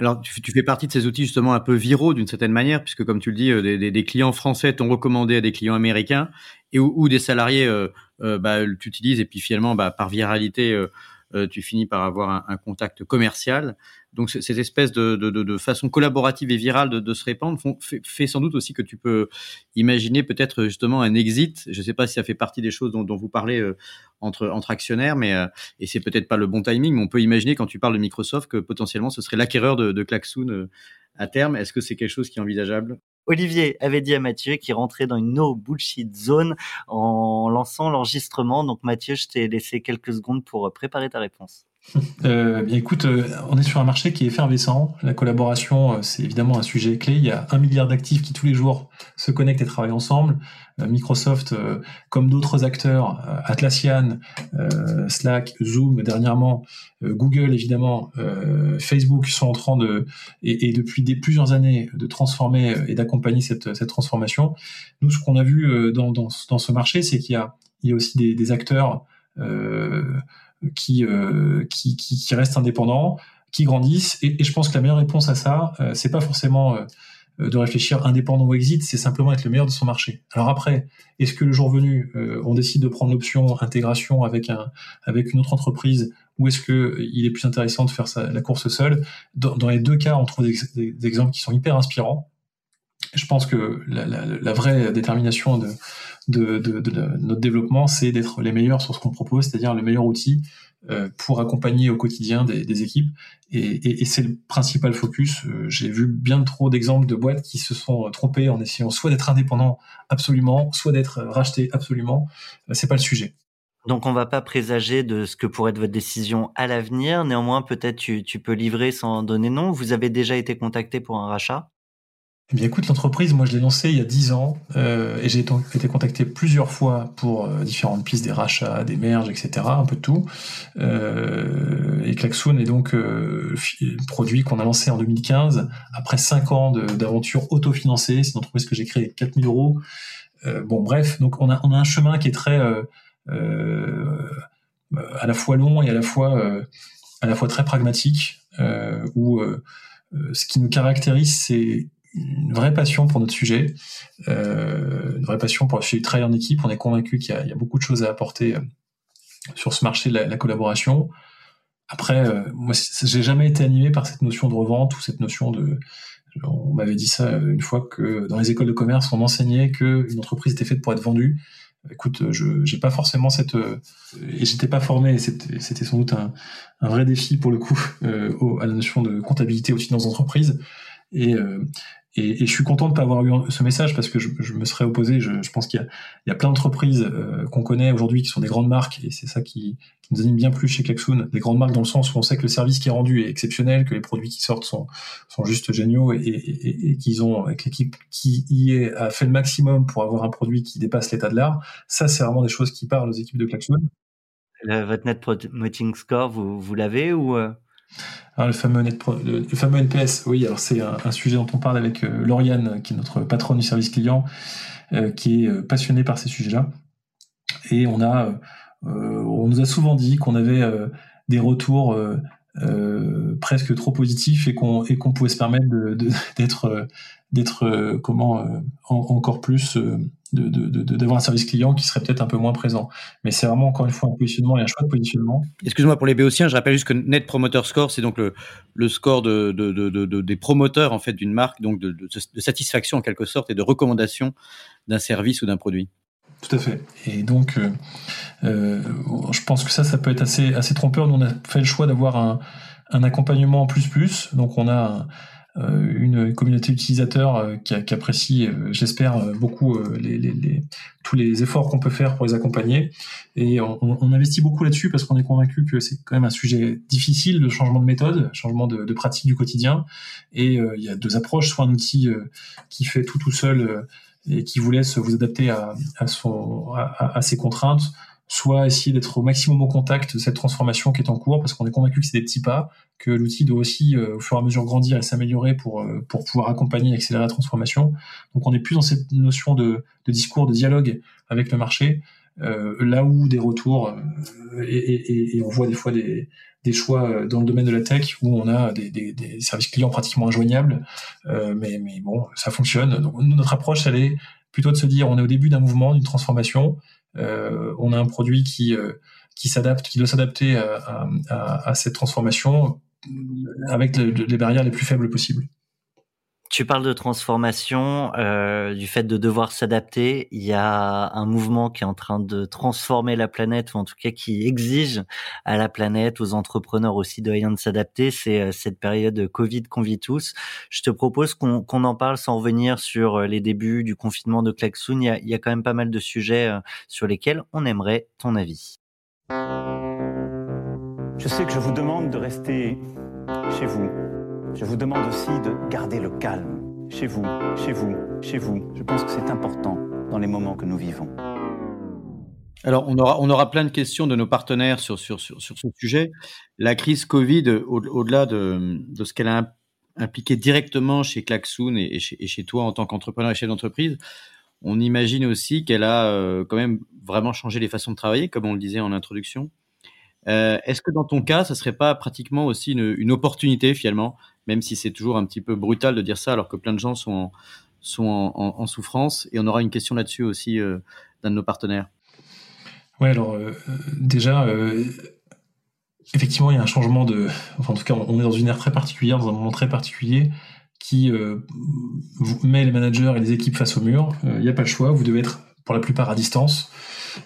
Alors, tu, fais partie de ces outils justement un peu viraux d'une certaine manière, puisque comme tu le dis, des, des clients français t'ont recommandé à des clients américains, et où, des salariés euh, euh, bah, t'utilisent et puis finalement bah, par viralité euh, euh, tu finis par avoir un contact commercial. Donc cette espèce de, façon collaborative et virale de, se répandre font, fait, sans doute aussi que tu peux imaginer peut-être justement un exit. Je ne sais pas si ça fait partie des choses dont, vous parlez entre, entre actionnaires, mais et c'est peut-être pas le bon timing. Mais on peut imaginer quand tu parles de Microsoft que potentiellement ce serait l'acquéreur de, de à terme. Est-ce que c'est quelque chose qui est envisageable? Olivier avait dit à Mathieu qu'il rentrait dans une no bullshit zone en lançant l'enregistrement. Donc Mathieu, je t'ai laissé quelques secondes pour préparer ta réponse. Euh, écoute, euh, on est sur un marché qui est effervescent. La collaboration, euh, c'est évidemment un sujet clé. Il y a un milliard d'actifs qui tous les jours se connectent et travaillent ensemble. Microsoft, comme d'autres acteurs, Atlassian, Slack, Zoom, dernièrement, Google évidemment, Facebook sont en train de et, depuis plusieurs années de transformer et d'accompagner cette, transformation. Nous, ce qu'on a vu dans, ce marché, c'est qu'il y a, aussi des, acteurs qui, qui, qui, restent indépendants, qui grandissent. Et, et, je pense que la meilleure réponse à ça, euh, c'est pas forcément euh, de réfléchir indépendant ou exit, c'est simplement être le meilleur de son marché. Alors après, est-ce que le jour venu, euh, on décide de prendre l'option intégration avec un avec une autre entreprise, ou est-ce que il est plus intéressant de faire sa, la course seule? Dans, dans, les deux cas, on trouve des, des, des, exemples qui sont hyper inspirants. Je pense que la, vraie détermination de notre développement, c'est d'être les meilleurs sur ce qu'on propose, c'est-à-dire le meilleur outil euh, pour accompagner au quotidien des, équipes. Et, c'est le principal focus. Euh, j'ai vu bien trop d'exemples de boîtes qui se sont trompées en essayant soit d'être indépendant absolument, soit d'être racheté absolument. Euh, c'est pas le sujet. Donc on va pas présager de ce que pourrait être votre décision à l'avenir. Néanmoins, peut-être tu, tu peux livrer sans donner nom. Vous avez déjà été contacté pour un rachat? Eh bien, écoute, l'entreprise, moi, je l'ai lancée il y a 10 ans euh, et j'ai été contacté plusieurs fois pour euh, différentes pistes, des rachats, des merges, etc., un peu de tout. Euh, et Klaxoon est donc euh, produit qu'on a lancé en 2015 après 5 ans d'aventure autofinancée. C'est une entreprise que j'ai créée avec 4000 euros. Euh, bon, bref, donc on a, on a un chemin qui est très à la fois long et à la fois à la fois très pragmatique, où ce qui nous caractérise, c'est une vraie passion pour notre sujet, euh, une vraie passion pour le sujet de travail en équipe. On est convaincu qu'il y, a beaucoup de choses à apporter euh, sur ce marché de la, la collaboration. Après, euh, moi, j'ai jamais été animé par cette notion de revente ou cette notion de. On m'avait dit ça une fois que dans les écoles de commerce, on enseignait qu'une entreprise était faite pour être vendue. Écoute, je j'ai pas forcément cette et j'étais pas formé. C'était sans doute un, vrai défi pour le coup euh, à la notion de comptabilité aussi dans les entreprises. Et, euh, et, je suis content de pas avoir eu ce message parce que je, me serais opposé. Je, pense qu'il y, a, plein d'entreprises euh, qu'on connaît aujourd'hui qui sont des grandes marques et c'est ça qui, qui, nous anime bien plus chez Klaxoon. Des grandes marques dans le sens où on sait que le service qui est rendu est exceptionnel, que les produits qui sortent sont, juste géniaux et, et, qu'ils ont avec l'équipe qui y est a fait le maximum pour avoir un produit qui dépasse l'état de l'art. Ça, c'est vraiment des choses qui parlent aux équipes de Klaxoon. votre net promoting score, vous, vous l'avez ou alors, le, fameux NPS, oui, alors c'est un, sujet dont on parle avec euh, Lauriane, qui est notre patronne du service client, euh, qui est euh, passionnée par ces sujets-là. Et on nous a souvent dit qu'on avait des retours presque trop positifs et qu'on et qu'on pouvait se permettre d'être d'être comment en, encore plus d'avoir de, de, un service client qui serait peut-être un peu moins présent. Mais c'est vraiment encore une fois un positionnement et un choix de positionnement. Excuse-moi pour les béotiens, je rappelle juste que Net Promoter Score, c'est donc le, le score de, des promoteurs en fait d'une marque, donc de, satisfaction en quelque sorte et de recommandation d'un service ou d'un produit. Tout à fait. Et donc, euh, euh, je pense que ça, ça peut être assez, assez trompeur. Nous, on a fait le choix d'avoir un, un accompagnement en plus plus. Donc, on a un, euh, une communauté utilisateur euh, qui, apprécie, euh, j'espère, beaucoup les, les, les, tous les efforts qu'on peut faire pour les accompagner. Et on, investit beaucoup là-dessus parce qu'on est convaincu que c'est quand même un sujet difficile de changement de méthode, changement de, pratique du quotidien. Et il y a deux approches, soit un outil qui fait tout tout seul et qui vous laisse vous adapter à, son, à ses contraintes, soit essayer d'être au maximum au contact de cette transformation qui est en cours, parce qu'on est convaincu que c'est des petits pas, que l'outil doit aussi, euh, au fur et à mesure, grandir et s'améliorer pour, euh, pour pouvoir accompagner et accélérer la transformation. Donc on est plus dans cette notion de, de discours, de dialogue avec le marché, euh, là où des retours, euh, et, et, et, on voit des fois des, des choix dans le domaine de la tech où on a des, des, des services clients pratiquement injoignables, euh, mais, mais bon, ça fonctionne. Donc notre approche, elle est plutôt de se dire, on est au début d'un mouvement, d'une transformation, euh, on a un produit qui euh, qui s'adapte, qui doit s'adapter à, cette transformation avec le, les barrières les plus faibles possibles. Tu parles de transformation, euh, du fait de devoir s'adapter. Il y a un mouvement qui est en train de transformer la planète, ou en tout cas qui exige à la planète, aux entrepreneurs aussi de rien de s'adapter. C'est euh, cette période Covid qu'on vit tous. Je te propose qu'on en parle sans revenir sur euh, les débuts du confinement de Klaxoon. Il y a, il y a quand même pas mal de sujets euh, sur lesquels on aimerait ton avis. Je sais que je vous demande de rester chez vous je vous demande aussi de garder le calme, chez vous, chez vous, chez vous. Je pense que c'est important dans les moments que nous vivons. Alors, on aura, on aura plein de questions de nos partenaires sur, sur, sur, sur ce sujet. La crise Covid, au-delà de, de ce qu'elle a impliqué directement chez Klaxoon et, chez, toi en tant qu'entrepreneur et chef d'entreprise, on imagine aussi qu'elle a euh, quand même vraiment changé les façons de travailler, comme on le disait en introduction. Euh, Est-ce que dans ton cas, ça serait pas pratiquement aussi une opportunité finalement même si c'est toujours un petit peu brutal de dire ça, alors que plein de gens sont en, sont en, souffrance. Et on aura une question là-dessus aussi euh, d'un de nos partenaires. Oui, alors euh, déjà, euh, effectivement, il y a un changement de. Enfin, en tout cas, on est dans une ère très particulière, dans un moment très particulier qui vous met les managers et les équipes face au mur. Il n'y a pas le choix, vous devez être pour la plupart à distance.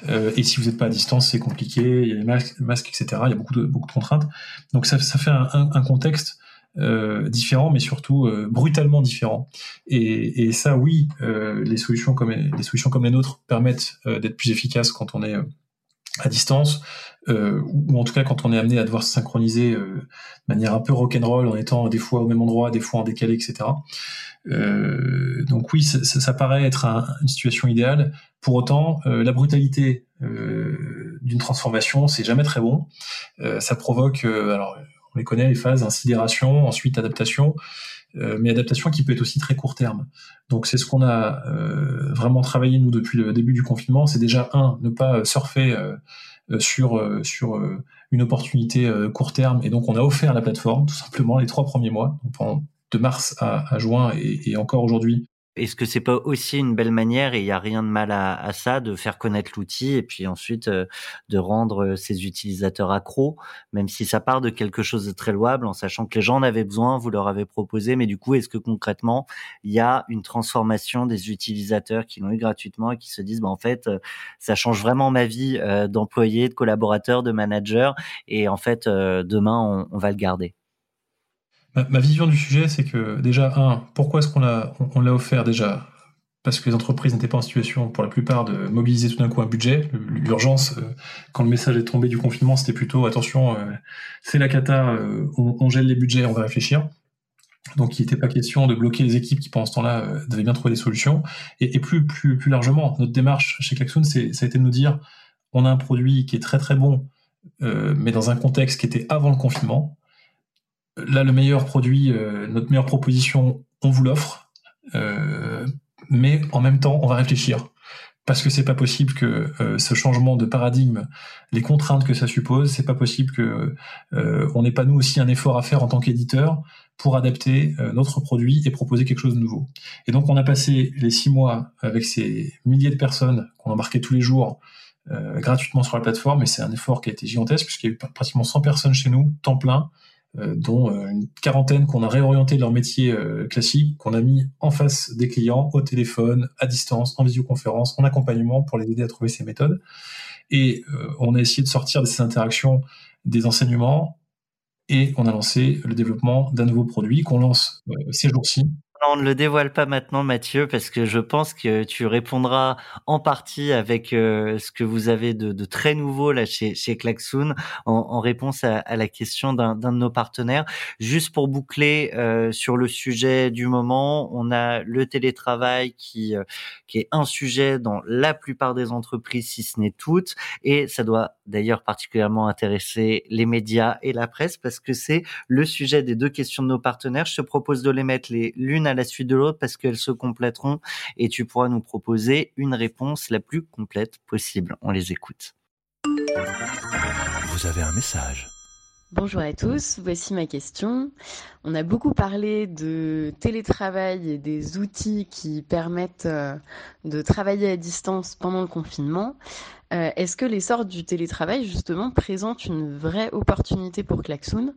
et si vous n'êtes pas à distance, c'est compliqué. Il y a les masques, etc. Il y a beaucoup de, beaucoup de contraintes. Donc ça, fait un contexte euh, différents, mais surtout euh, brutalement différents. Et, et ça, oui, euh, les solutions comme les solutions comme les nôtres permettent euh, d'être plus efficaces quand on est à distance, ou en tout cas quand on est amené à devoir se synchroniser de manière un peu rock'n'roll, en étant des fois au même endroit, des fois en décalé, etc. donc oui, ça, ça, paraît être un, une situation idéale. Pour autant, la brutalité d'une transformation, c'est jamais très bon. ça provoque alors on les connaît, les phases, insidération, ensuite adaptation, euh, mais adaptation qui peut être aussi très court terme. Donc c'est ce qu'on a euh, vraiment travaillé nous depuis le début du confinement, c'est déjà un, ne pas surfer euh, sur sur une opportunité court terme, et donc on a offert la plateforme tout simplement les trois premiers mois, de mars à, juin et encore aujourd'hui, est-ce que c'est pas aussi une belle manière, et il y a rien de mal à, à ça, de faire connaître l'outil et puis ensuite euh, de rendre euh, ses utilisateurs accros, même si ça part de quelque chose de très louable, en sachant que les gens en avaient besoin, vous leur avez proposé, mais du coup, est-ce que concrètement, il y a une transformation des utilisateurs qui l'ont eu gratuitement et qui se disent, bah, en fait, euh, ça change vraiment ma vie d'employé, de collaborateur, de manager, et en fait, demain, on, on va le garder? Ma, vision du sujet, c'est que déjà, un, pourquoi est-ce qu'on l'a offert déjà? Parce que les entreprises n'étaient pas en situation, pour la plupart, de mobiliser tout d'un coup un budget. L'urgence, euh, quand le message est tombé du confinement, c'était plutôt attention, euh, c'est la cata, euh, on, gèle les budgets, on va réfléchir. Donc, il n'était pas question de bloquer les équipes qui, pendant ce temps-là, devaient bien trouver des solutions. Et, plus, plus, plus largement, notre démarche chez Klaxoon, ça a été de nous dire, on a un produit qui est très très bon, mais dans un contexte qui était avant le confinement là, le meilleur produit, euh, notre meilleure proposition, on vous l'offre, euh, mais en même temps, on va réfléchir. Parce que c'est pas possible que euh, ce changement de paradigme, les contraintes que ça suppose, c'est pas possible que on n'ait pas nous aussi un effort à faire en tant qu'éditeur pour adapter notre produit et proposer quelque chose de nouveau. Et donc on a passé les six mois avec ces milliers de personnes qu'on embarquait tous les jours gratuitement sur la plateforme, et c'est un effort qui a été gigantesque puisqu'il y a eu pratiquement 100 personnes chez nous, temps plein, dont euh, une quarantaine qu'on a réorienté de leur métier euh, classique, qu'on a mis en face des clients, au téléphone, à distance, en visioconférence, en accompagnement pour les aider à trouver ces méthodes. Et on a essayé de sortir de ces interactions des enseignements et on a lancé le développement d'un nouveau produit qu'on lance ces jours-ci on ne le dévoile pas maintenant, Mathieu, parce que je pense que tu répondras en partie avec euh, ce que vous avez de, très nouveau là chez, chez Klaxoon en, réponse à, la question d'un de nos partenaires. Juste pour boucler euh, sur le sujet du moment, on a le télétravail qui, euh, qui est un sujet dans la plupart des entreprises, si ce n'est toutes, et ça doit d'ailleurs particulièrement intéresser les médias et la presse parce que c'est le sujet des deux questions de nos partenaires. Je te propose de les mettre l'une à la suite de l'autre parce qu'elles se compléteront et tu pourras nous proposer une réponse la plus complète possible. On les écoute. Vous avez un message. Bonjour à tous, voici ma question. On a beaucoup parlé de télétravail et des outils qui permettent euh, de travailler à distance pendant le confinement. Euh, est-ce que l'essor du télétravail, justement, présente une vraie opportunité pour Klaxoon?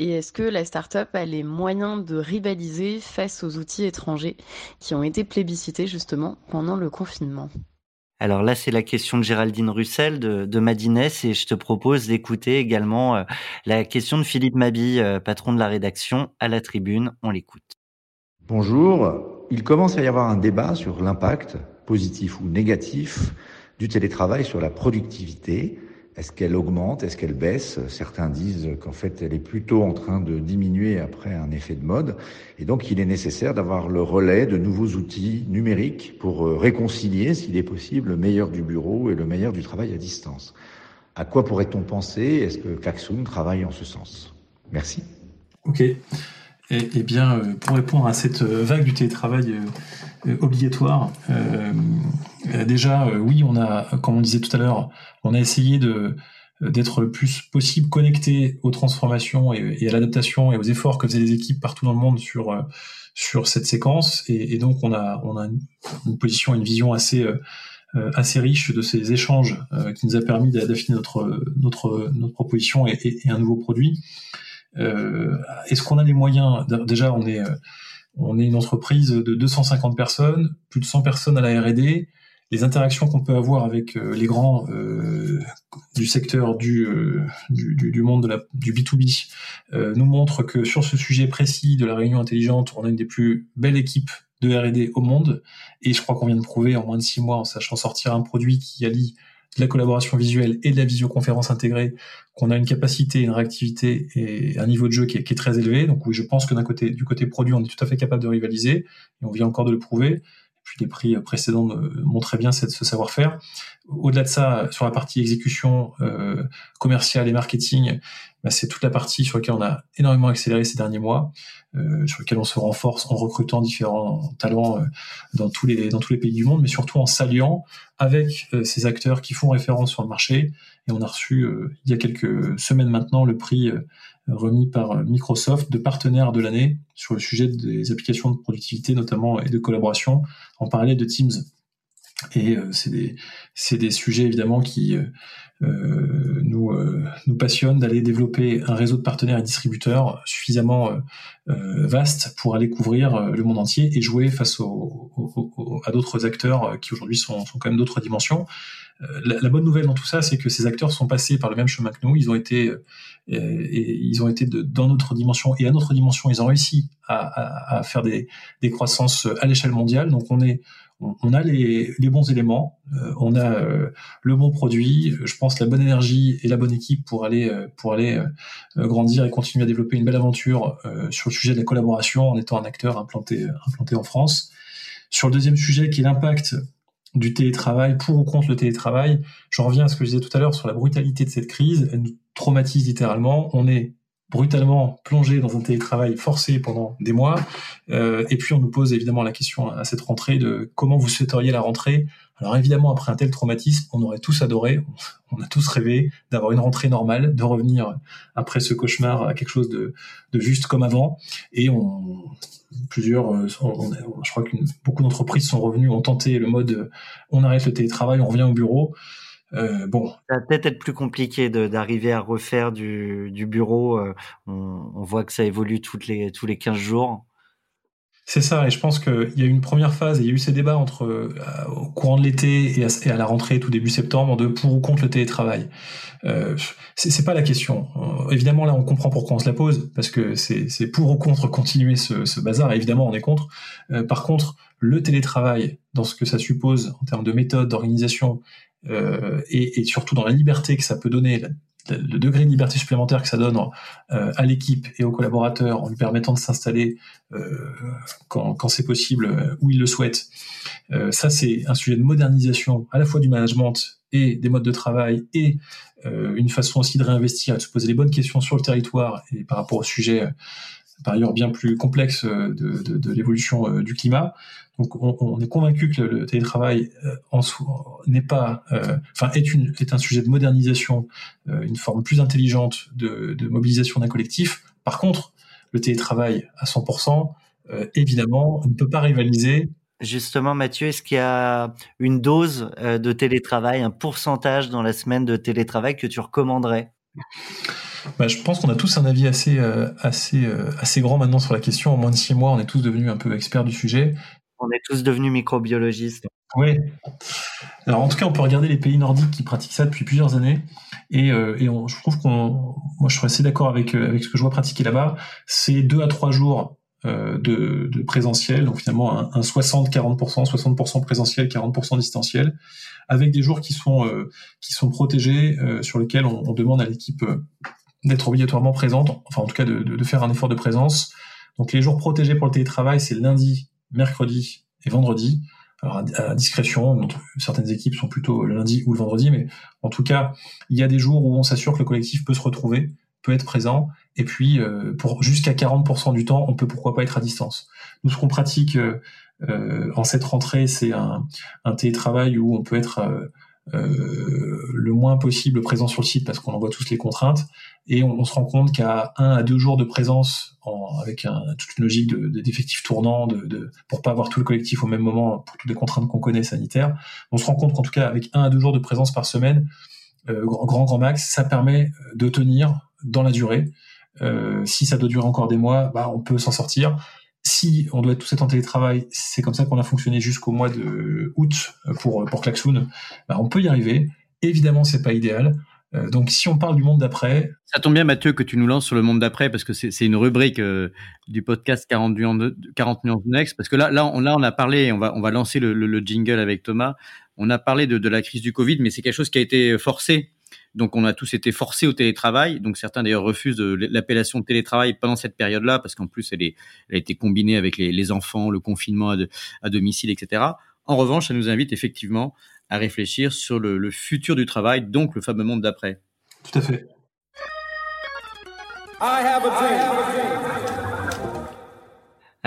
Et est-ce que la start-up a les moyens de rivaliser face aux outils étrangers qui ont été plébiscités, justement, pendant le confinement? Alors là, c'est la question de Géraldine Russel de, de Madines et je te propose d'écouter également euh, la question de Philippe Mabi, euh, patron de la rédaction, à la tribune. On l'écoute. Bonjour. Il commence à y avoir un débat sur l'impact, positif ou négatif, du télétravail sur la productivité. Est-ce qu'elle augmente? Est-ce qu'elle baisse? Certains disent qu'en fait, elle est plutôt en train de diminuer après un effet de mode. Et donc, il est nécessaire d'avoir le relais de nouveaux outils numériques pour euh, réconcilier, s'il est possible, le meilleur du bureau et le meilleur du travail à distance. À quoi pourrait-on penser? Est-ce que Klaxoon travaille en ce sens? Merci. Ok. Eh, bien, euh, pour répondre à cette euh, vague du télétravail euh, obligatoire, déjà, oui, on a, comme on disait tout à l'heure, on a essayé d'être le plus possible connecté aux transformations et, à l'adaptation et aux efforts que faisaient les équipes partout dans le monde sur cette séquence. Et, donc, on a on a une, position, une vision assez riche de ces échanges qui nous a permis d'affiner notre notre proposition et, un nouveau produit. Euh, est-ce qu'on a les moyens Déjà, on est, euh, on est une entreprise de 250 personnes, plus de 100 personnes à la R&D. Les interactions qu'on peut avoir avec euh, les grands du secteur du, du, monde du B2B nous montrent que sur ce sujet précis de la réunion intelligente, on a une des plus belles équipes de R&D au monde. Et je crois qu'on vient de prouver en moins de six mois, en sachant sortir un produit qui allie de la collaboration visuelle et de la visioconférence intégrée, qu'on a une capacité, une réactivité et un niveau de jeu qui est, très élevé. Donc oui, je pense que d'un côté, du côté produit, on est tout à fait capable de rivaliser et on vient encore de le prouver. Puis les prix précédents montraient bien ce savoir-faire. Au-delà de ça, sur la partie exécution euh, commerciale et marketing, bah, c'est toute la partie sur laquelle on a énormément accéléré ces derniers mois, euh, sur laquelle on se renforce en recrutant différents talents euh, dans tous les dans tous les pays du monde, mais surtout en s'alliant avec euh, ces acteurs qui font référence sur le marché. Et on a reçu il y a quelques semaines maintenant le prix remis par Microsoft de partenaire de l'année sur le sujet des applications de productivité notamment et de collaboration en parallèle de Teams. Et c'est des, des sujets évidemment qui euh, nous, euh, nous passionne d'aller développer un réseau de partenaires et distributeurs suffisamment euh, vaste pour aller couvrir le monde entier et jouer face à d'autres acteurs qui aujourd'hui sont, sont, quand même d'autres dimensions. La, bonne nouvelle dans tout ça, c'est que ces acteurs sont passés par le même chemin que nous. Ils ont été, et ils ont été de, dans notre dimension et à notre dimension, ils ont réussi à, à, à faire des, des croissances à l'échelle mondiale. Donc on est on, a les, bons éléments, euh, on a euh, le bon produit, je pense la bonne énergie et la bonne équipe pour aller euh, pour aller grandir et continuer à développer une belle aventure sur le sujet de la collaboration en étant un acteur implanté implanté en France. Sur le deuxième sujet qui est l'impact du télétravail pour ou contre le télétravail, je reviens à ce que je disais tout à l'heure sur la brutalité de cette crise, elle nous traumatise littéralement, on est brutalement plongé dans un télétravail forcé pendant des mois. Euh, et puis on nous pose évidemment la question à cette rentrée de comment vous souhaiteriez la rentrée. Alors évidemment, après un tel traumatisme, on aurait tous adoré, on a tous rêvé d'avoir une rentrée normale, de revenir après ce cauchemar à quelque chose de, de juste comme avant. Et on, plusieurs, euh, je crois que beaucoup d'entreprises sont revenues, ont tenté le mode on arrête le télétravail, on revient au bureau. Euh, bon. Ça va peut-être être plus compliqué d'arriver à refaire du, du bureau. Euh, on, on, voit que ça évolue toutes les, tous les 15 jours. C'est ça, et je pense qu'il y a eu une première phase, et il y a eu ces débats entre euh, au courant de l'été et, et, à la rentrée tout début septembre de pour ou contre le télétravail. Euh, c'est pas la question. Euh, évidemment, là, on comprend pourquoi on se la pose, parce que c'est pour ou contre continuer ce, ce bazar. Et évidemment, on est contre. Par contre, le télétravail, dans ce que ça suppose en termes de méthode, d'organisation euh, et, surtout dans la liberté que ça peut donner, le degré de liberté supplémentaire que ça donne euh, à l'équipe et aux collaborateurs en lui permettant de s'installer euh, quand, c'est possible où ils le souhaitent. Ça, c'est un sujet de modernisation à la fois du management et des modes de travail et une façon aussi de réinvestir et de se poser les bonnes questions sur le territoire et par rapport au sujet par ailleurs bien plus complexe de l'évolution du climat. Donc on, est convaincu que le, télétravail en n'est pas, enfin est une est un sujet de modernisation, une forme plus intelligente de, de mobilisation d'un collectif. Par contre, le télétravail à 100%, évidemment, ne peut pas rivaliser Justement, Mathieu, est-ce qu'il y a une dose euh, de télétravail, un pourcentage dans la semaine de télétravail que tu recommanderais? Bah, je pense qu'on a tous un avis assez, euh, assez, euh, assez grand maintenant sur la question. En moins de six mois, on est tous devenus un peu experts du sujet. On est tous devenus microbiologistes. Oui. Alors en tout cas, on peut regarder les pays nordiques qui pratiquent ça depuis plusieurs années. Et, et je trouve qu'on, moi je suis assez d'accord avec, avec ce que je vois pratiquer là-bas. C'est deux à trois jours euh, de, présentiel, donc finalement un, 60-40%, 60%, présentiel, 40% distanciel, avec des jours qui sont euh, qui sont protégés, euh, sur lesquels on, demande à l'équipe d'être obligatoirement présente, enfin en tout cas de, de, faire un effort de présence. Donc les jours protégés pour le télétravail, c'est lundi, mercredi et vendredi. Alors à, discrétion, certaines équipes sont plutôt le lundi ou le vendredi, mais en tout cas, il y a des jours où on s'assure que le collectif peut se retrouver, peut être présent, et puis, euh, pour jusqu'à 40% du temps, on peut pourquoi pas être à distance. Nous, ce qu'on pratique euh, euh, en cette rentrée, c'est un, télétravail où on peut être le moins possible présent sur le site parce qu'on en voit tous les contraintes. Et on, se rend compte qu'à un à deux jours de présence, en, avec toute une logique d'effectifs de, tournants, de, de, pour pas avoir tout le collectif au même moment, pour toutes les contraintes qu'on connaît sanitaires, on se rend compte qu'en tout cas, avec un à deux jours de présence par semaine, grand, grand grand max, ça permet de tenir dans la durée. Euh, si ça doit durer encore des mois, bah, on peut s'en sortir. Si on doit être tous en télétravail, c'est comme ça qu'on a fonctionné jusqu'au mois de août pour pour Klaxoon. Bah, on peut y arriver. Évidemment, c'est pas idéal. Euh, donc, si on parle du monde d'après, ça tombe bien, Mathieu, que tu nous lances sur le monde d'après parce que c'est une rubrique euh, du podcast 40 nuances next. Parce que là, là, on, a parlé, on va, on va lancer le, le, jingle avec Thomas. On a parlé de, la crise du Covid, mais c'est quelque chose qui a été forcé donc on a tous été forcés au télétravail. Donc certains d'ailleurs refusent l'appellation de télétravail pendant cette période-là parce qu'en plus elle, a été combinée avec les, enfants, le confinement à, domicile, etc. En revanche, ça nous invite effectivement à réfléchir sur le, le futur du travail, donc le fameux monde d'après. Tout à fait. I have a dream.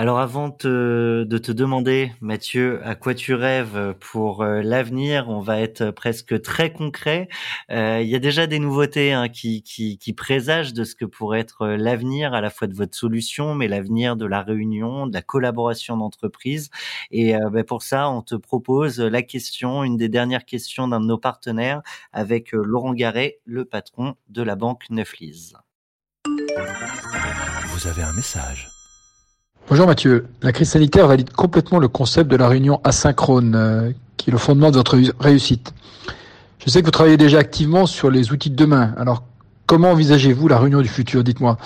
Alors avant de te demander, Mathieu, à quoi tu rêves pour euh, l'avenir, on va être presque très concret. Euh, il y a déjà des nouveautés hein, qui, présagent de ce que pourrait être euh, l'avenir à la fois de votre solution, mais l'avenir de la réunion, de la collaboration d'entreprise. Et ben, pour ça, on te propose la question, une des dernières questions d'un de nos partenaires, avec Laurent Garret, le patron de la banque Neuflise. Vous avez un message. Bonjour Mathieu. La crise sanitaire valide complètement le concept de la réunion asynchrone, euh, qui est le fondement de votre réussite. Je sais que vous travaillez déjà activement sur les outils de demain. Alors, comment envisagez-vous la réunion du futur Dites-moi?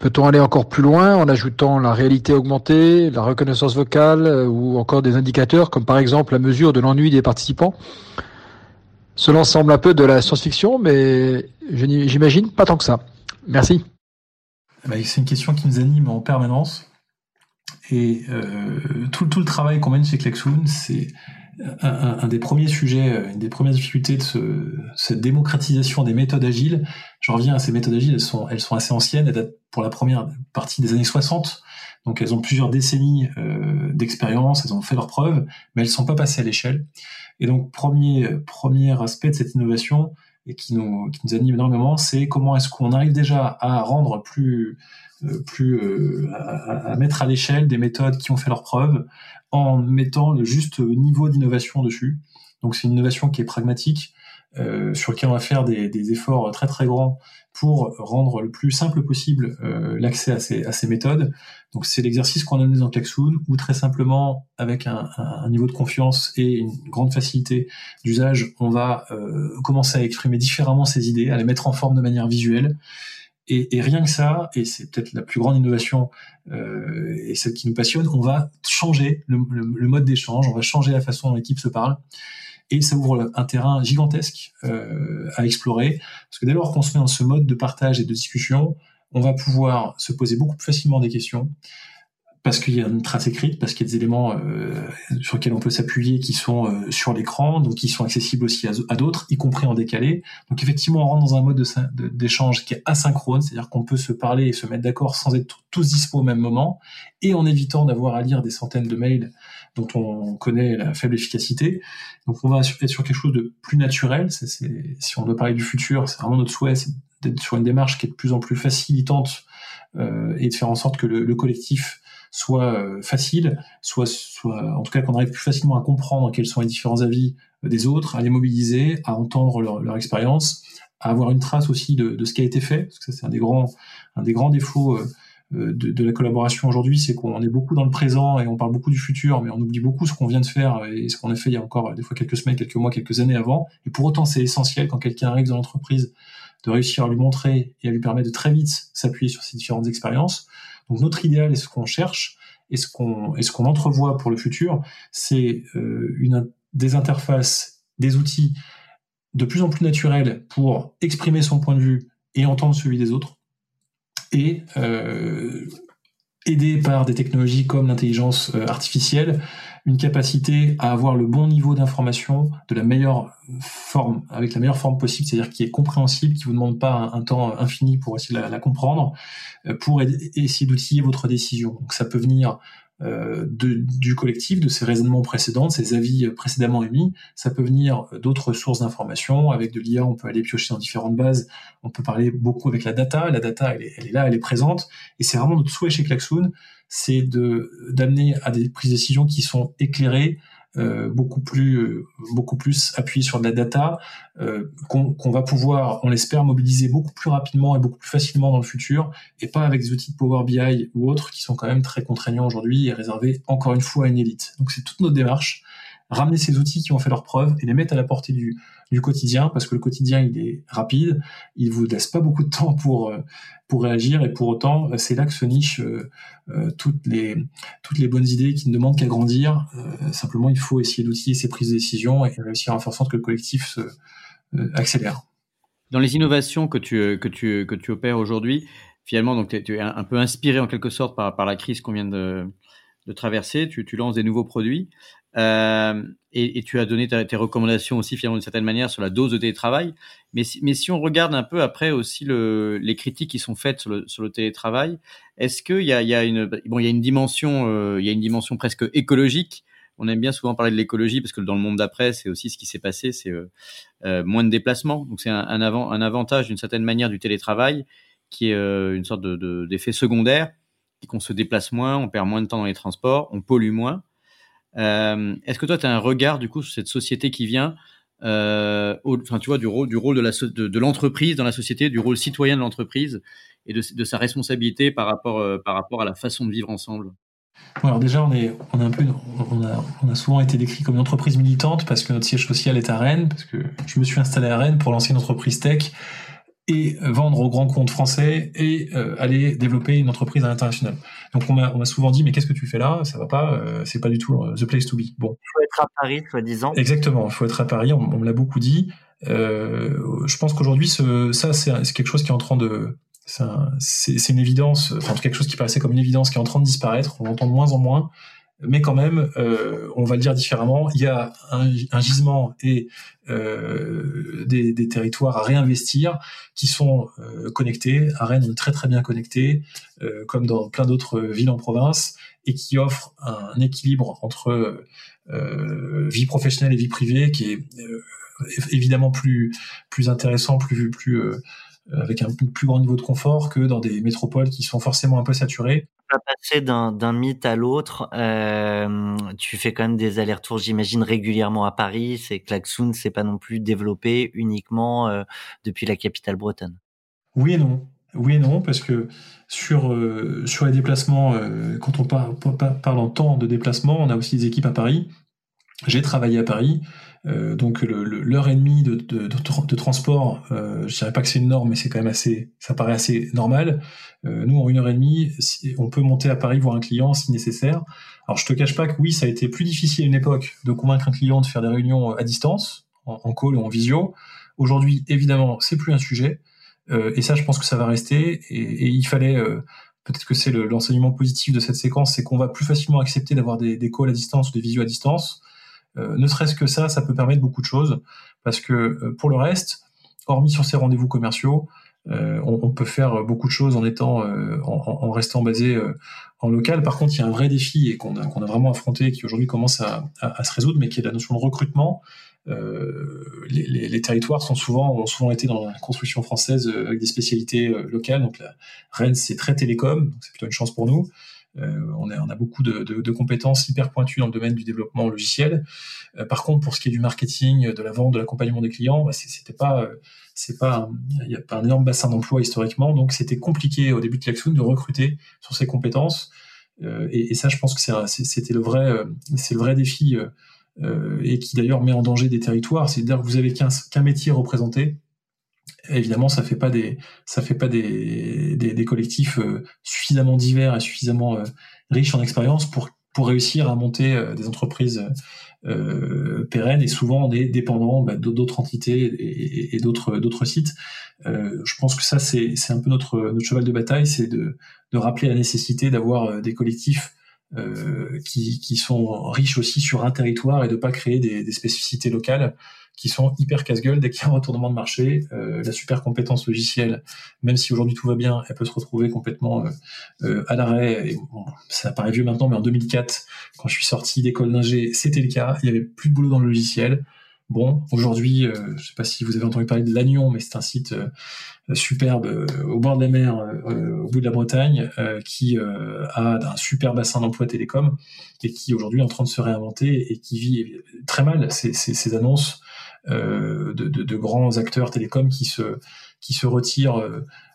Peut-on aller encore plus loin en ajoutant la réalité augmentée, la reconnaissance vocale euh, ou encore des indicateurs comme par exemple la mesure de l'ennui des participants? Cela semble un peu de la science-fiction, mais j'imagine pas tant que ça. Merci. Eh ben, c'est une question qui nous anime en permanence et euh, tout, le travail qu'on mène chez Klexoon, c'est un, des premiers sujets, une des premières difficultés de ce, cette démocratisation des méthodes agiles. Je reviens à ces méthodes agiles, elles sont, assez anciennes, elles datent pour la première partie des années 60. Donc elles ont plusieurs décennies euh, d'expérience, elles ont fait leurs preuves, mais elles ne sont pas passées à l'échelle. Et donc premier, aspect de cette innovation, et qui nous, anime énormément, c'est comment est-ce qu'on arrive déjà à rendre plus euh, plus euh, à, mettre à l'échelle des méthodes qui ont fait leurs preuves en mettant le juste niveau d'innovation dessus. Donc c'est une innovation qui est pragmatique, euh, sur laquelle on va faire des, des, efforts très très grands pour rendre le plus simple possible euh, l'accès à ces, à ces méthodes. Donc c'est l'exercice qu'on a mené dans Klaxoon, où très simplement, avec un, un, niveau de confiance et une grande facilité d'usage, on va euh, commencer à exprimer différemment ces idées, à les mettre en forme de manière visuelle, et, rien que ça, et c'est peut-être la plus grande innovation euh, et celle qui nous passionne, on va changer le, le, mode d'échange, on va changer la façon dont l'équipe se parle, et ça ouvre un terrain gigantesque euh, à explorer, parce que dès lors qu'on se met dans ce mode de partage et de discussion, on va pouvoir se poser beaucoup plus facilement des questions, parce qu'il y a une trace écrite, parce qu'il y a des éléments euh, sur lesquels on peut s'appuyer qui sont euh, sur l'écran, donc qui sont accessibles aussi à, d'autres, y compris en décalé. Donc effectivement, on rentre dans un mode d'échange qui est asynchrone, c'est-à-dire qu'on peut se parler et se mettre d'accord sans être tous dispo au même moment, et en évitant d'avoir à lire des centaines de mails dont on connaît la faible efficacité. Donc on va être sur quelque chose de plus naturel. Si on doit parler du futur, c'est vraiment notre souhait, c'est d'être sur une démarche qui est de plus en plus facilitante euh, et de faire en sorte que le, le collectif soit euh, facile, soit, soit en tout cas qu'on arrive plus facilement à comprendre quels sont les différents avis des autres, à les mobiliser, à entendre leur, leur expérience, à avoir une trace aussi de, de, ce qui a été fait, parce que ça c'est un des grands, un des grands défauts euh, de, de, la collaboration aujourd'hui, c'est qu'on est beaucoup dans le présent et on parle beaucoup du futur, mais on oublie beaucoup ce qu'on vient de faire et ce qu'on a fait il y a encore des fois quelques semaines, quelques mois, quelques années avant. Et pour autant, c'est essentiel quand quelqu'un arrive dans l'entreprise de réussir à lui montrer et à lui permettre de très vite s'appuyer sur ces différentes expériences. Donc notre idéal et ce qu'on cherche et ce qu'on ce qu'on entrevoit pour le futur, c'est euh, une des interfaces, des outils de plus en plus naturels pour exprimer son point de vue et entendre celui des autres et euh, aidé par des technologies comme l'intelligence euh, artificielle, une capacité à avoir le bon niveau d'information de la meilleure forme, avec la meilleure forme possible, c'est-à-dire qui est compréhensible, qui vous demande pas un, temps infini pour essayer de la, comprendre, euh, pour essayer d'outiller votre décision. Donc ça peut venir de, du collectif, de ces raisonnements précédents, de ces avis précédemment émis. Ça peut venir d'autres sources d'informations. Avec de l'IA, on peut aller piocher dans différentes bases. On peut parler beaucoup avec la data. La data, elle est, elle est là, elle est présente. Et c'est vraiment notre souhait chez Klaxoon, c'est de d'amener à des prises de décision qui sont éclairées, euh, beaucoup plus euh, beaucoup plus appuyé sur de la data euh, qu'on va pouvoir, on l'espère, mobiliser beaucoup plus rapidement et beaucoup plus facilement dans le futur, et pas avec des outils de Power BI ou autres qui sont quand même très contraignants aujourd'hui et réservés encore une fois à une élite. Donc c'est toute notre démarche ramener ces outils qui ont fait leur preuve et les mettre à la portée du, du quotidien, parce que le quotidien, il est rapide, il vous laisse pas beaucoup de temps pour, euh, pour réagir, et pour autant, c'est là que se nichent euh, euh, toutes, les, toutes les bonnes idées qui ne demandent qu'à grandir. simplement, il faut essayer d'outiller ces prises de décision et réussir à faire en sorte que le collectif se accélère. Dans les innovations que tu, que tu, que tu opères aujourd'hui, finalement, donc tu es un peu inspiré en quelque sorte par, par la crise qu'on vient de, de traverser, tu, tu lances des nouveaux produits. Euh, et, tu as donné tes recommandations aussi finalement d'une certaine manière sur la dose de télétravail. Mais si, mais si on regarde un peu après aussi le, les critiques qui sont faites sur le, sur le télétravail, est-ce qu'il y a, y a une bon il y a une dimension euh, il y a une dimension presque écologique? On aime bien souvent parler de l'écologie parce que dans le monde d'après c'est aussi ce qui s'est passé, c'est euh, moins de déplacements. Donc c'est un, un, avant, un avantage d'une certaine manière du télétravail qui est une sorte de, d'effet de, secondaire, qu'on se déplace moins, on perd moins de temps dans les transports, on pollue moins. Euh, Est-ce que toi, tu as un regard du coup sur cette société qui vient, euh, enfin, tu vois, du rôle, du rôle de, l'entreprise dans la société, du rôle citoyen de l'entreprise et de, sa responsabilité par rapport, euh, par rapport à la façon de vivre ensemble? Alors déjà, on est, on est un peu, a, on a souvent été décrit comme une entreprise militante parce que notre siège social est à Rennes, parce que je me suis installé à Rennes pour lancer une entreprise tech et vendre aux grands comptes français et euh, aller développer une entreprise à l'international. Donc on m'a souvent dit mais qu'est-ce que tu fais là? Ça va pas, euh, c'est pas du tout euh, the place to be. Bon. Il faut être à Paris, soi-disant. Exactement, il faut être à Paris. On, on me l'a beaucoup dit. Euh, je pense qu'aujourd'hui, ce, ça c'est quelque chose qui est en train de, c'est une évidence, enfin quelque chose qui paraissait comme une évidence qui est en train de disparaître. On l'entend de moins en moins mais quand même, euh, on va le dire différemment, il y a un, un gisement et euh, des, des, territoires à réinvestir qui sont euh, connectés. À Rennes, on est très très bien connecté, euh, comme dans plein d'autres villes en province, et qui offrent un équilibre entre euh, vie professionnelle et vie privée qui est euh, évidemment plus plus intéressant, plus plus avec un plus grand niveau de confort que dans des métropoles qui sont forcément un peu saturées passer d'un mythe à l'autre. Tu fais quand même des allers-retours, j'imagine, régulièrement à Paris. C'est Klaxoon, c'est pas non plus développé uniquement euh, depuis la capitale bretonne. Oui et non. Oui et non, parce que sur, euh, les déplacements, euh, quand on parle, parle en temps de déplacement, on a aussi des équipes à Paris. J'ai travaillé à Paris. Euh, donc l'heure et demie de, de, de, transport, euh, je dirais pas que c'est une norme, mais c'est quand même assez, ça paraît assez normal. Euh, nous, en une heure et demie, on peut monter à Paris voir un client si nécessaire. Alors je te cache pas que oui, ça a été plus difficile à une époque de convaincre un client de faire des réunions à distance, en, en call ou en visio. Aujourd'hui, évidemment, c'est plus un sujet. Euh, et ça, je pense que ça va rester. Et, et il fallait euh, peut-être que c'est l'enseignement positif de cette séquence, c'est qu'on va plus facilement accepter d'avoir des, des calls à distance ou des visios à distance. Euh, ne serait-ce que ça, ça peut permettre beaucoup de choses, parce que euh, pour le reste, hormis sur ces rendez-vous commerciaux, on, peut faire beaucoup de choses en étant, en, restant basé en local. Par contre, il y a un vrai défi et qu'on a, vraiment affronté, qui aujourd'hui commence à, se résoudre, mais qui est la notion de recrutement. Euh, les, territoires sont souvent, ont souvent été dans la construction française euh, avec des spécialités euh, locales. Donc la, Rennes, c'est très télécom, c'est plutôt une chance pour nous. Euh, on, a, beaucoup de, compétences hyper pointues dans le domaine du développement logiciel. Euh, par contre, pour ce qui est du marketing, de la vente, de l'accompagnement des clients, bah, c'était pas, c'est pas, il n'y a pas un énorme bassin d'emploi historiquement, donc c'était compliqué au début de Klaxoon de recruter sur ces compétences. Et, ça, je pense que c'était le vrai, c'est le vrai défi euh, et qui d'ailleurs met en danger des territoires. C'est-à-dire que vous avez qu'un métier représenté. Évidemment, ça fait pas des ça fait pas des, des, collectifs euh, suffisamment divers et suffisamment euh, riches en expérience pour pour réussir à monter des entreprises euh, pérennes et souvent on est dépendant bah, d'autres entités et, d'autres d'autres sites. Euh, je pense que ça c'est un peu notre notre cheval de bataille, c'est de de rappeler la nécessité d'avoir des collectifs euh, qui, qui, sont riches aussi sur un territoire et de pas créer des spécificités locales qui sont hyper casse-gueule dès qu'il y a un retournement de marché. Euh, la super compétence logicielle, même si aujourd'hui tout va bien, elle peut se retrouver complètement euh, euh à l'arrêt. Ça paraît vieux maintenant, mais en 2004, quand je suis sorti d'école d'ingé, c'était le cas. Il y avait plus de boulot dans le logiciel. Bon, aujourd'hui, euh, je ne sais pas si vous avez entendu parler de Lannion, mais c'est un site euh, superbe euh, au bord de la mer, au bout de la Bretagne, qui a un super bassin d'emploi télécom et qui aujourd'hui est en train de se réinventer et qui vit très mal ces, ces, annonces de, grands acteurs télécoms qui se, retirent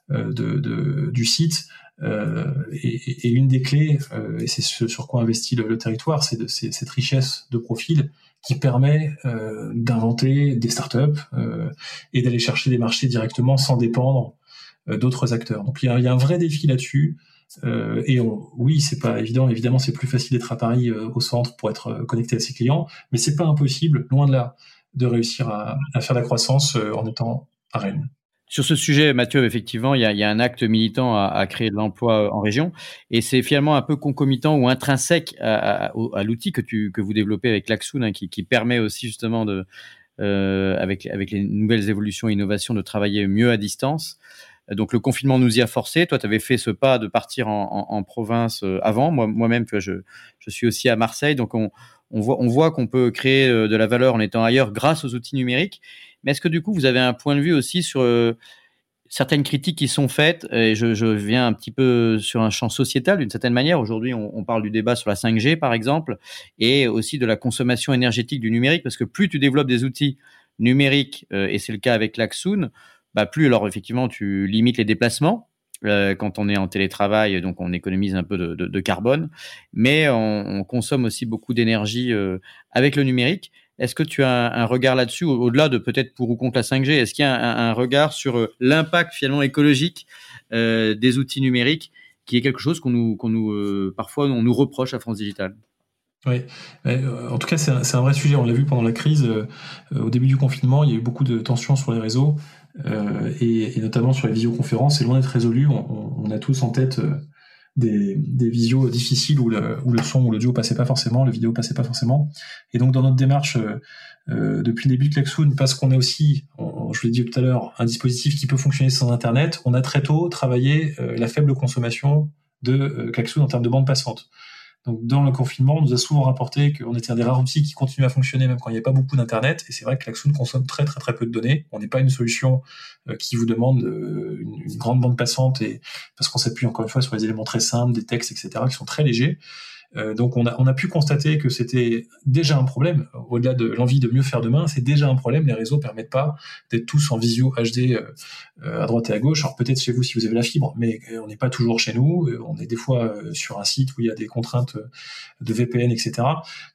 du site. Et, et, une des clés, et c'est ce sur quoi investit le, territoire, c'est cette richesse de profil qui permet euh, d'inventer des startups euh, et d'aller chercher des marchés directement sans dépendre euh, d'autres acteurs. Donc il y, a, un vrai défi là-dessus. Euh, et on, oui, c'est pas évident. Évidemment, c'est plus facile d'être à Paris euh, au centre pour être connecté à ses clients, mais c'est pas impossible, loin de là, de réussir à, à faire la croissance en étant à Rennes. Sur ce sujet, Mathieu, effectivement, il y a, un acte militant à, créer de l'emploi en région, et c'est finalement un peu concomitant ou intrinsèque à, l'outil que, que vous développez avec l'Axoon, hein, qui, permet aussi justement de, euh, avec, avec les nouvelles évolutions et innovations, de travailler mieux à distance. Donc le confinement nous y a forcé. Toi, tu avais fait ce pas de partir en, province euh, avant. Moi, moi-même, je, je suis aussi à Marseille, donc on, on voit, on voit qu'on peut créer euh, de la valeur en étant ailleurs grâce aux outils numériques. Mais est-ce que du coup, vous avez un point de vue aussi sur euh, certaines critiques qui sont faites? Et je, viens un petit peu sur un champ sociétal d'une certaine manière. Aujourd'hui, on, parle du débat sur la 5G, par exemple, et aussi de la consommation énergétique du numérique, parce que plus tu développes des outils numériques, euh, et c'est le cas avec l'Axoon, bah plus alors effectivement tu limites les déplacements. Euh, quand on est en télétravail, donc on économise un peu de, carbone, mais on, on, consomme aussi beaucoup d'énergie avec le numérique. Est-ce que tu as un, regard là-dessus, au-delà de peut-être pour ou contre la 5G Est-ce qu'il y a un, regard sur euh, l'impact finalement écologique euh, des outils numériques, qui est quelque chose qu'on nous, euh, parfois on nous reproche à France Digital? Oui, en tout cas, c'est un, vrai sujet. On l'a vu pendant la crise. Au début du confinement, il y a eu beaucoup de tensions sur les réseaux et, notamment sur les visioconférences. C'est loin d'être résolu. On, a tous en tête des, des visios difficiles où le, où le son ou l'audio passait pas forcément, le vidéo passait pas forcément. Et donc dans notre démarche euh, euh depuis le début de Klaxoon, parce qu'on a aussi, je l'ai dit tout à l'heure, un dispositif qui peut fonctionner sans Internet, on a très tôt travaillé euh, la faible consommation de euh, Klaxoon en termes de bande passante. Donc, dans le confinement, on nous a souvent rapporté qu'on était un des rares outils qui continue à fonctionner même quand il n'y a pas beaucoup d'Internet. Et c'est vrai que Klaxoon consomme très, très, très peu de données. On n'est pas une solution euh, qui vous demande euh, une, grande bande passante et parce qu'on s'appuie encore une fois sur les éléments très simples, des textes, etc., qui sont très légers. Euh, donc on a, on a pu constater que c'était déjà un problème, au-delà de l'envie de mieux faire demain, c'est déjà un problème, les réseaux permettent pas d'être tous en visio HD euh, à droite et à gauche. Alors peut-être chez vous si vous avez la fibre, mais euh, on n'est pas toujours chez nous, on est des fois sur un site où il y a des contraintes de VPN, etc.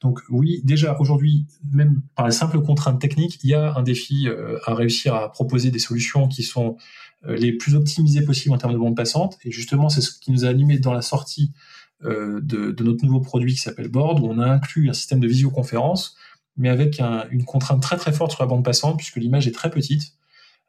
Donc oui, déjà aujourd'hui, même par les simples contraintes techniques, il y a un défi à réussir à proposer des solutions qui sont les plus optimisées possibles en termes de bande passante, et justement c'est ce qui nous a animé dans la sortie euh, de, de, notre nouveau produit qui s'appelle Board, où on a inclus un système de visioconférence, mais avec un, une contrainte très très forte sur la bande passante, puisque l'image est très petite.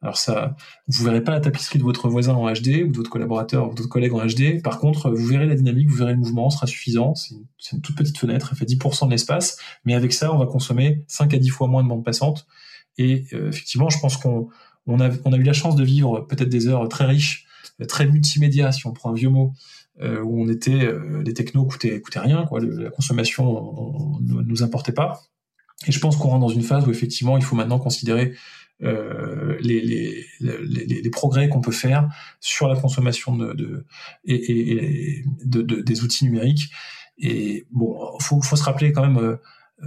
Alors ça, vous verrez pas la tapisserie de votre voisin en HD ou de votre collaborateur ou de votre collègue en HD. Par contre, vous verrez la dynamique, vous verrez le mouvement, ce sera suffisant. C'est une, toute petite fenêtre, elle fait 10% de l'espace, mais avec ça, on va consommer 5 à 10 fois moins de bande passante. Et euh, effectivement, je pense qu'on on a eu la chance de vivre peut-être des heures très riches, très multimédia, si on prend un vieux mot, où on était, les technos coûtaient, coûtaient rien, quoi, la consommation ne nous importait pas. Et je pense qu'on rentre dans une phase où effectivement, il faut maintenant considérer euh, les, progrès qu'on peut faire sur la consommation de, des outils numériques. Et bon, faut, faut se rappeler quand même euh,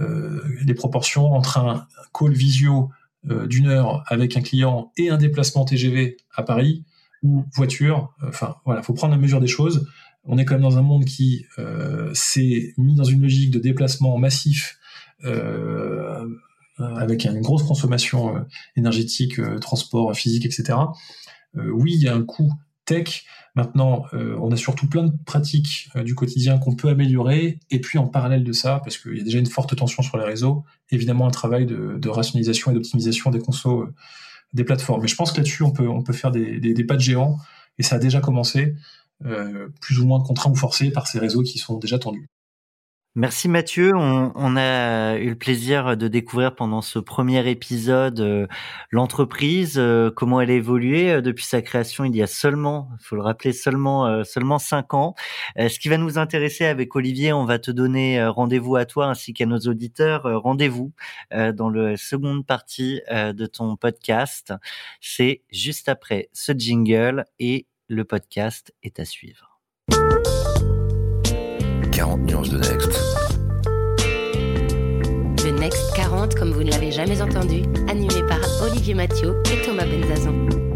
euh les proportions entre un call visio euh, d'une heure avec un client et un déplacement TGV à Paris ou voiture. Enfin, voilà, faut prendre la mesure des choses. On est quand même dans un monde qui euh, s'est mis dans une logique de déplacement massif euh, euh, avec une grosse consommation euh, énergétique, euh, transport physique, etc. oui, il y a un coût tech. Maintenant, on a surtout plein de pratiques du quotidien qu'on peut améliorer. Et puis en parallèle de ça, parce qu'il y a déjà une forte tension sur les réseaux, évidemment un travail de, rationalisation et d'optimisation des consos des plateformes. Mais je pense que là-dessus, on peut, on peut faire des, des, pas de géants. Et ça a déjà commencé, plus ou moins contraint ou forcé par ces réseaux qui sont déjà tendus. Merci Mathieu. On, a eu le plaisir de découvrir pendant ce premier épisode euh, l'entreprise, euh, comment elle a évolué euh, depuis sa création il y a seulement, faut le rappeler, seulement seulement cinq ans. ce qui va nous intéresser avec Olivier, on va te donner rendez-vous à toi ainsi qu'à nos auditeurs. rendez-vous dans la seconde partie de ton podcast. C'est juste après ce jingle et le podcast est à suivre. 40 nuances de Next. Le Next 40, comme vous ne l'avez jamais entendu, animé par Olivier Mathieu et Thomas Benzazon.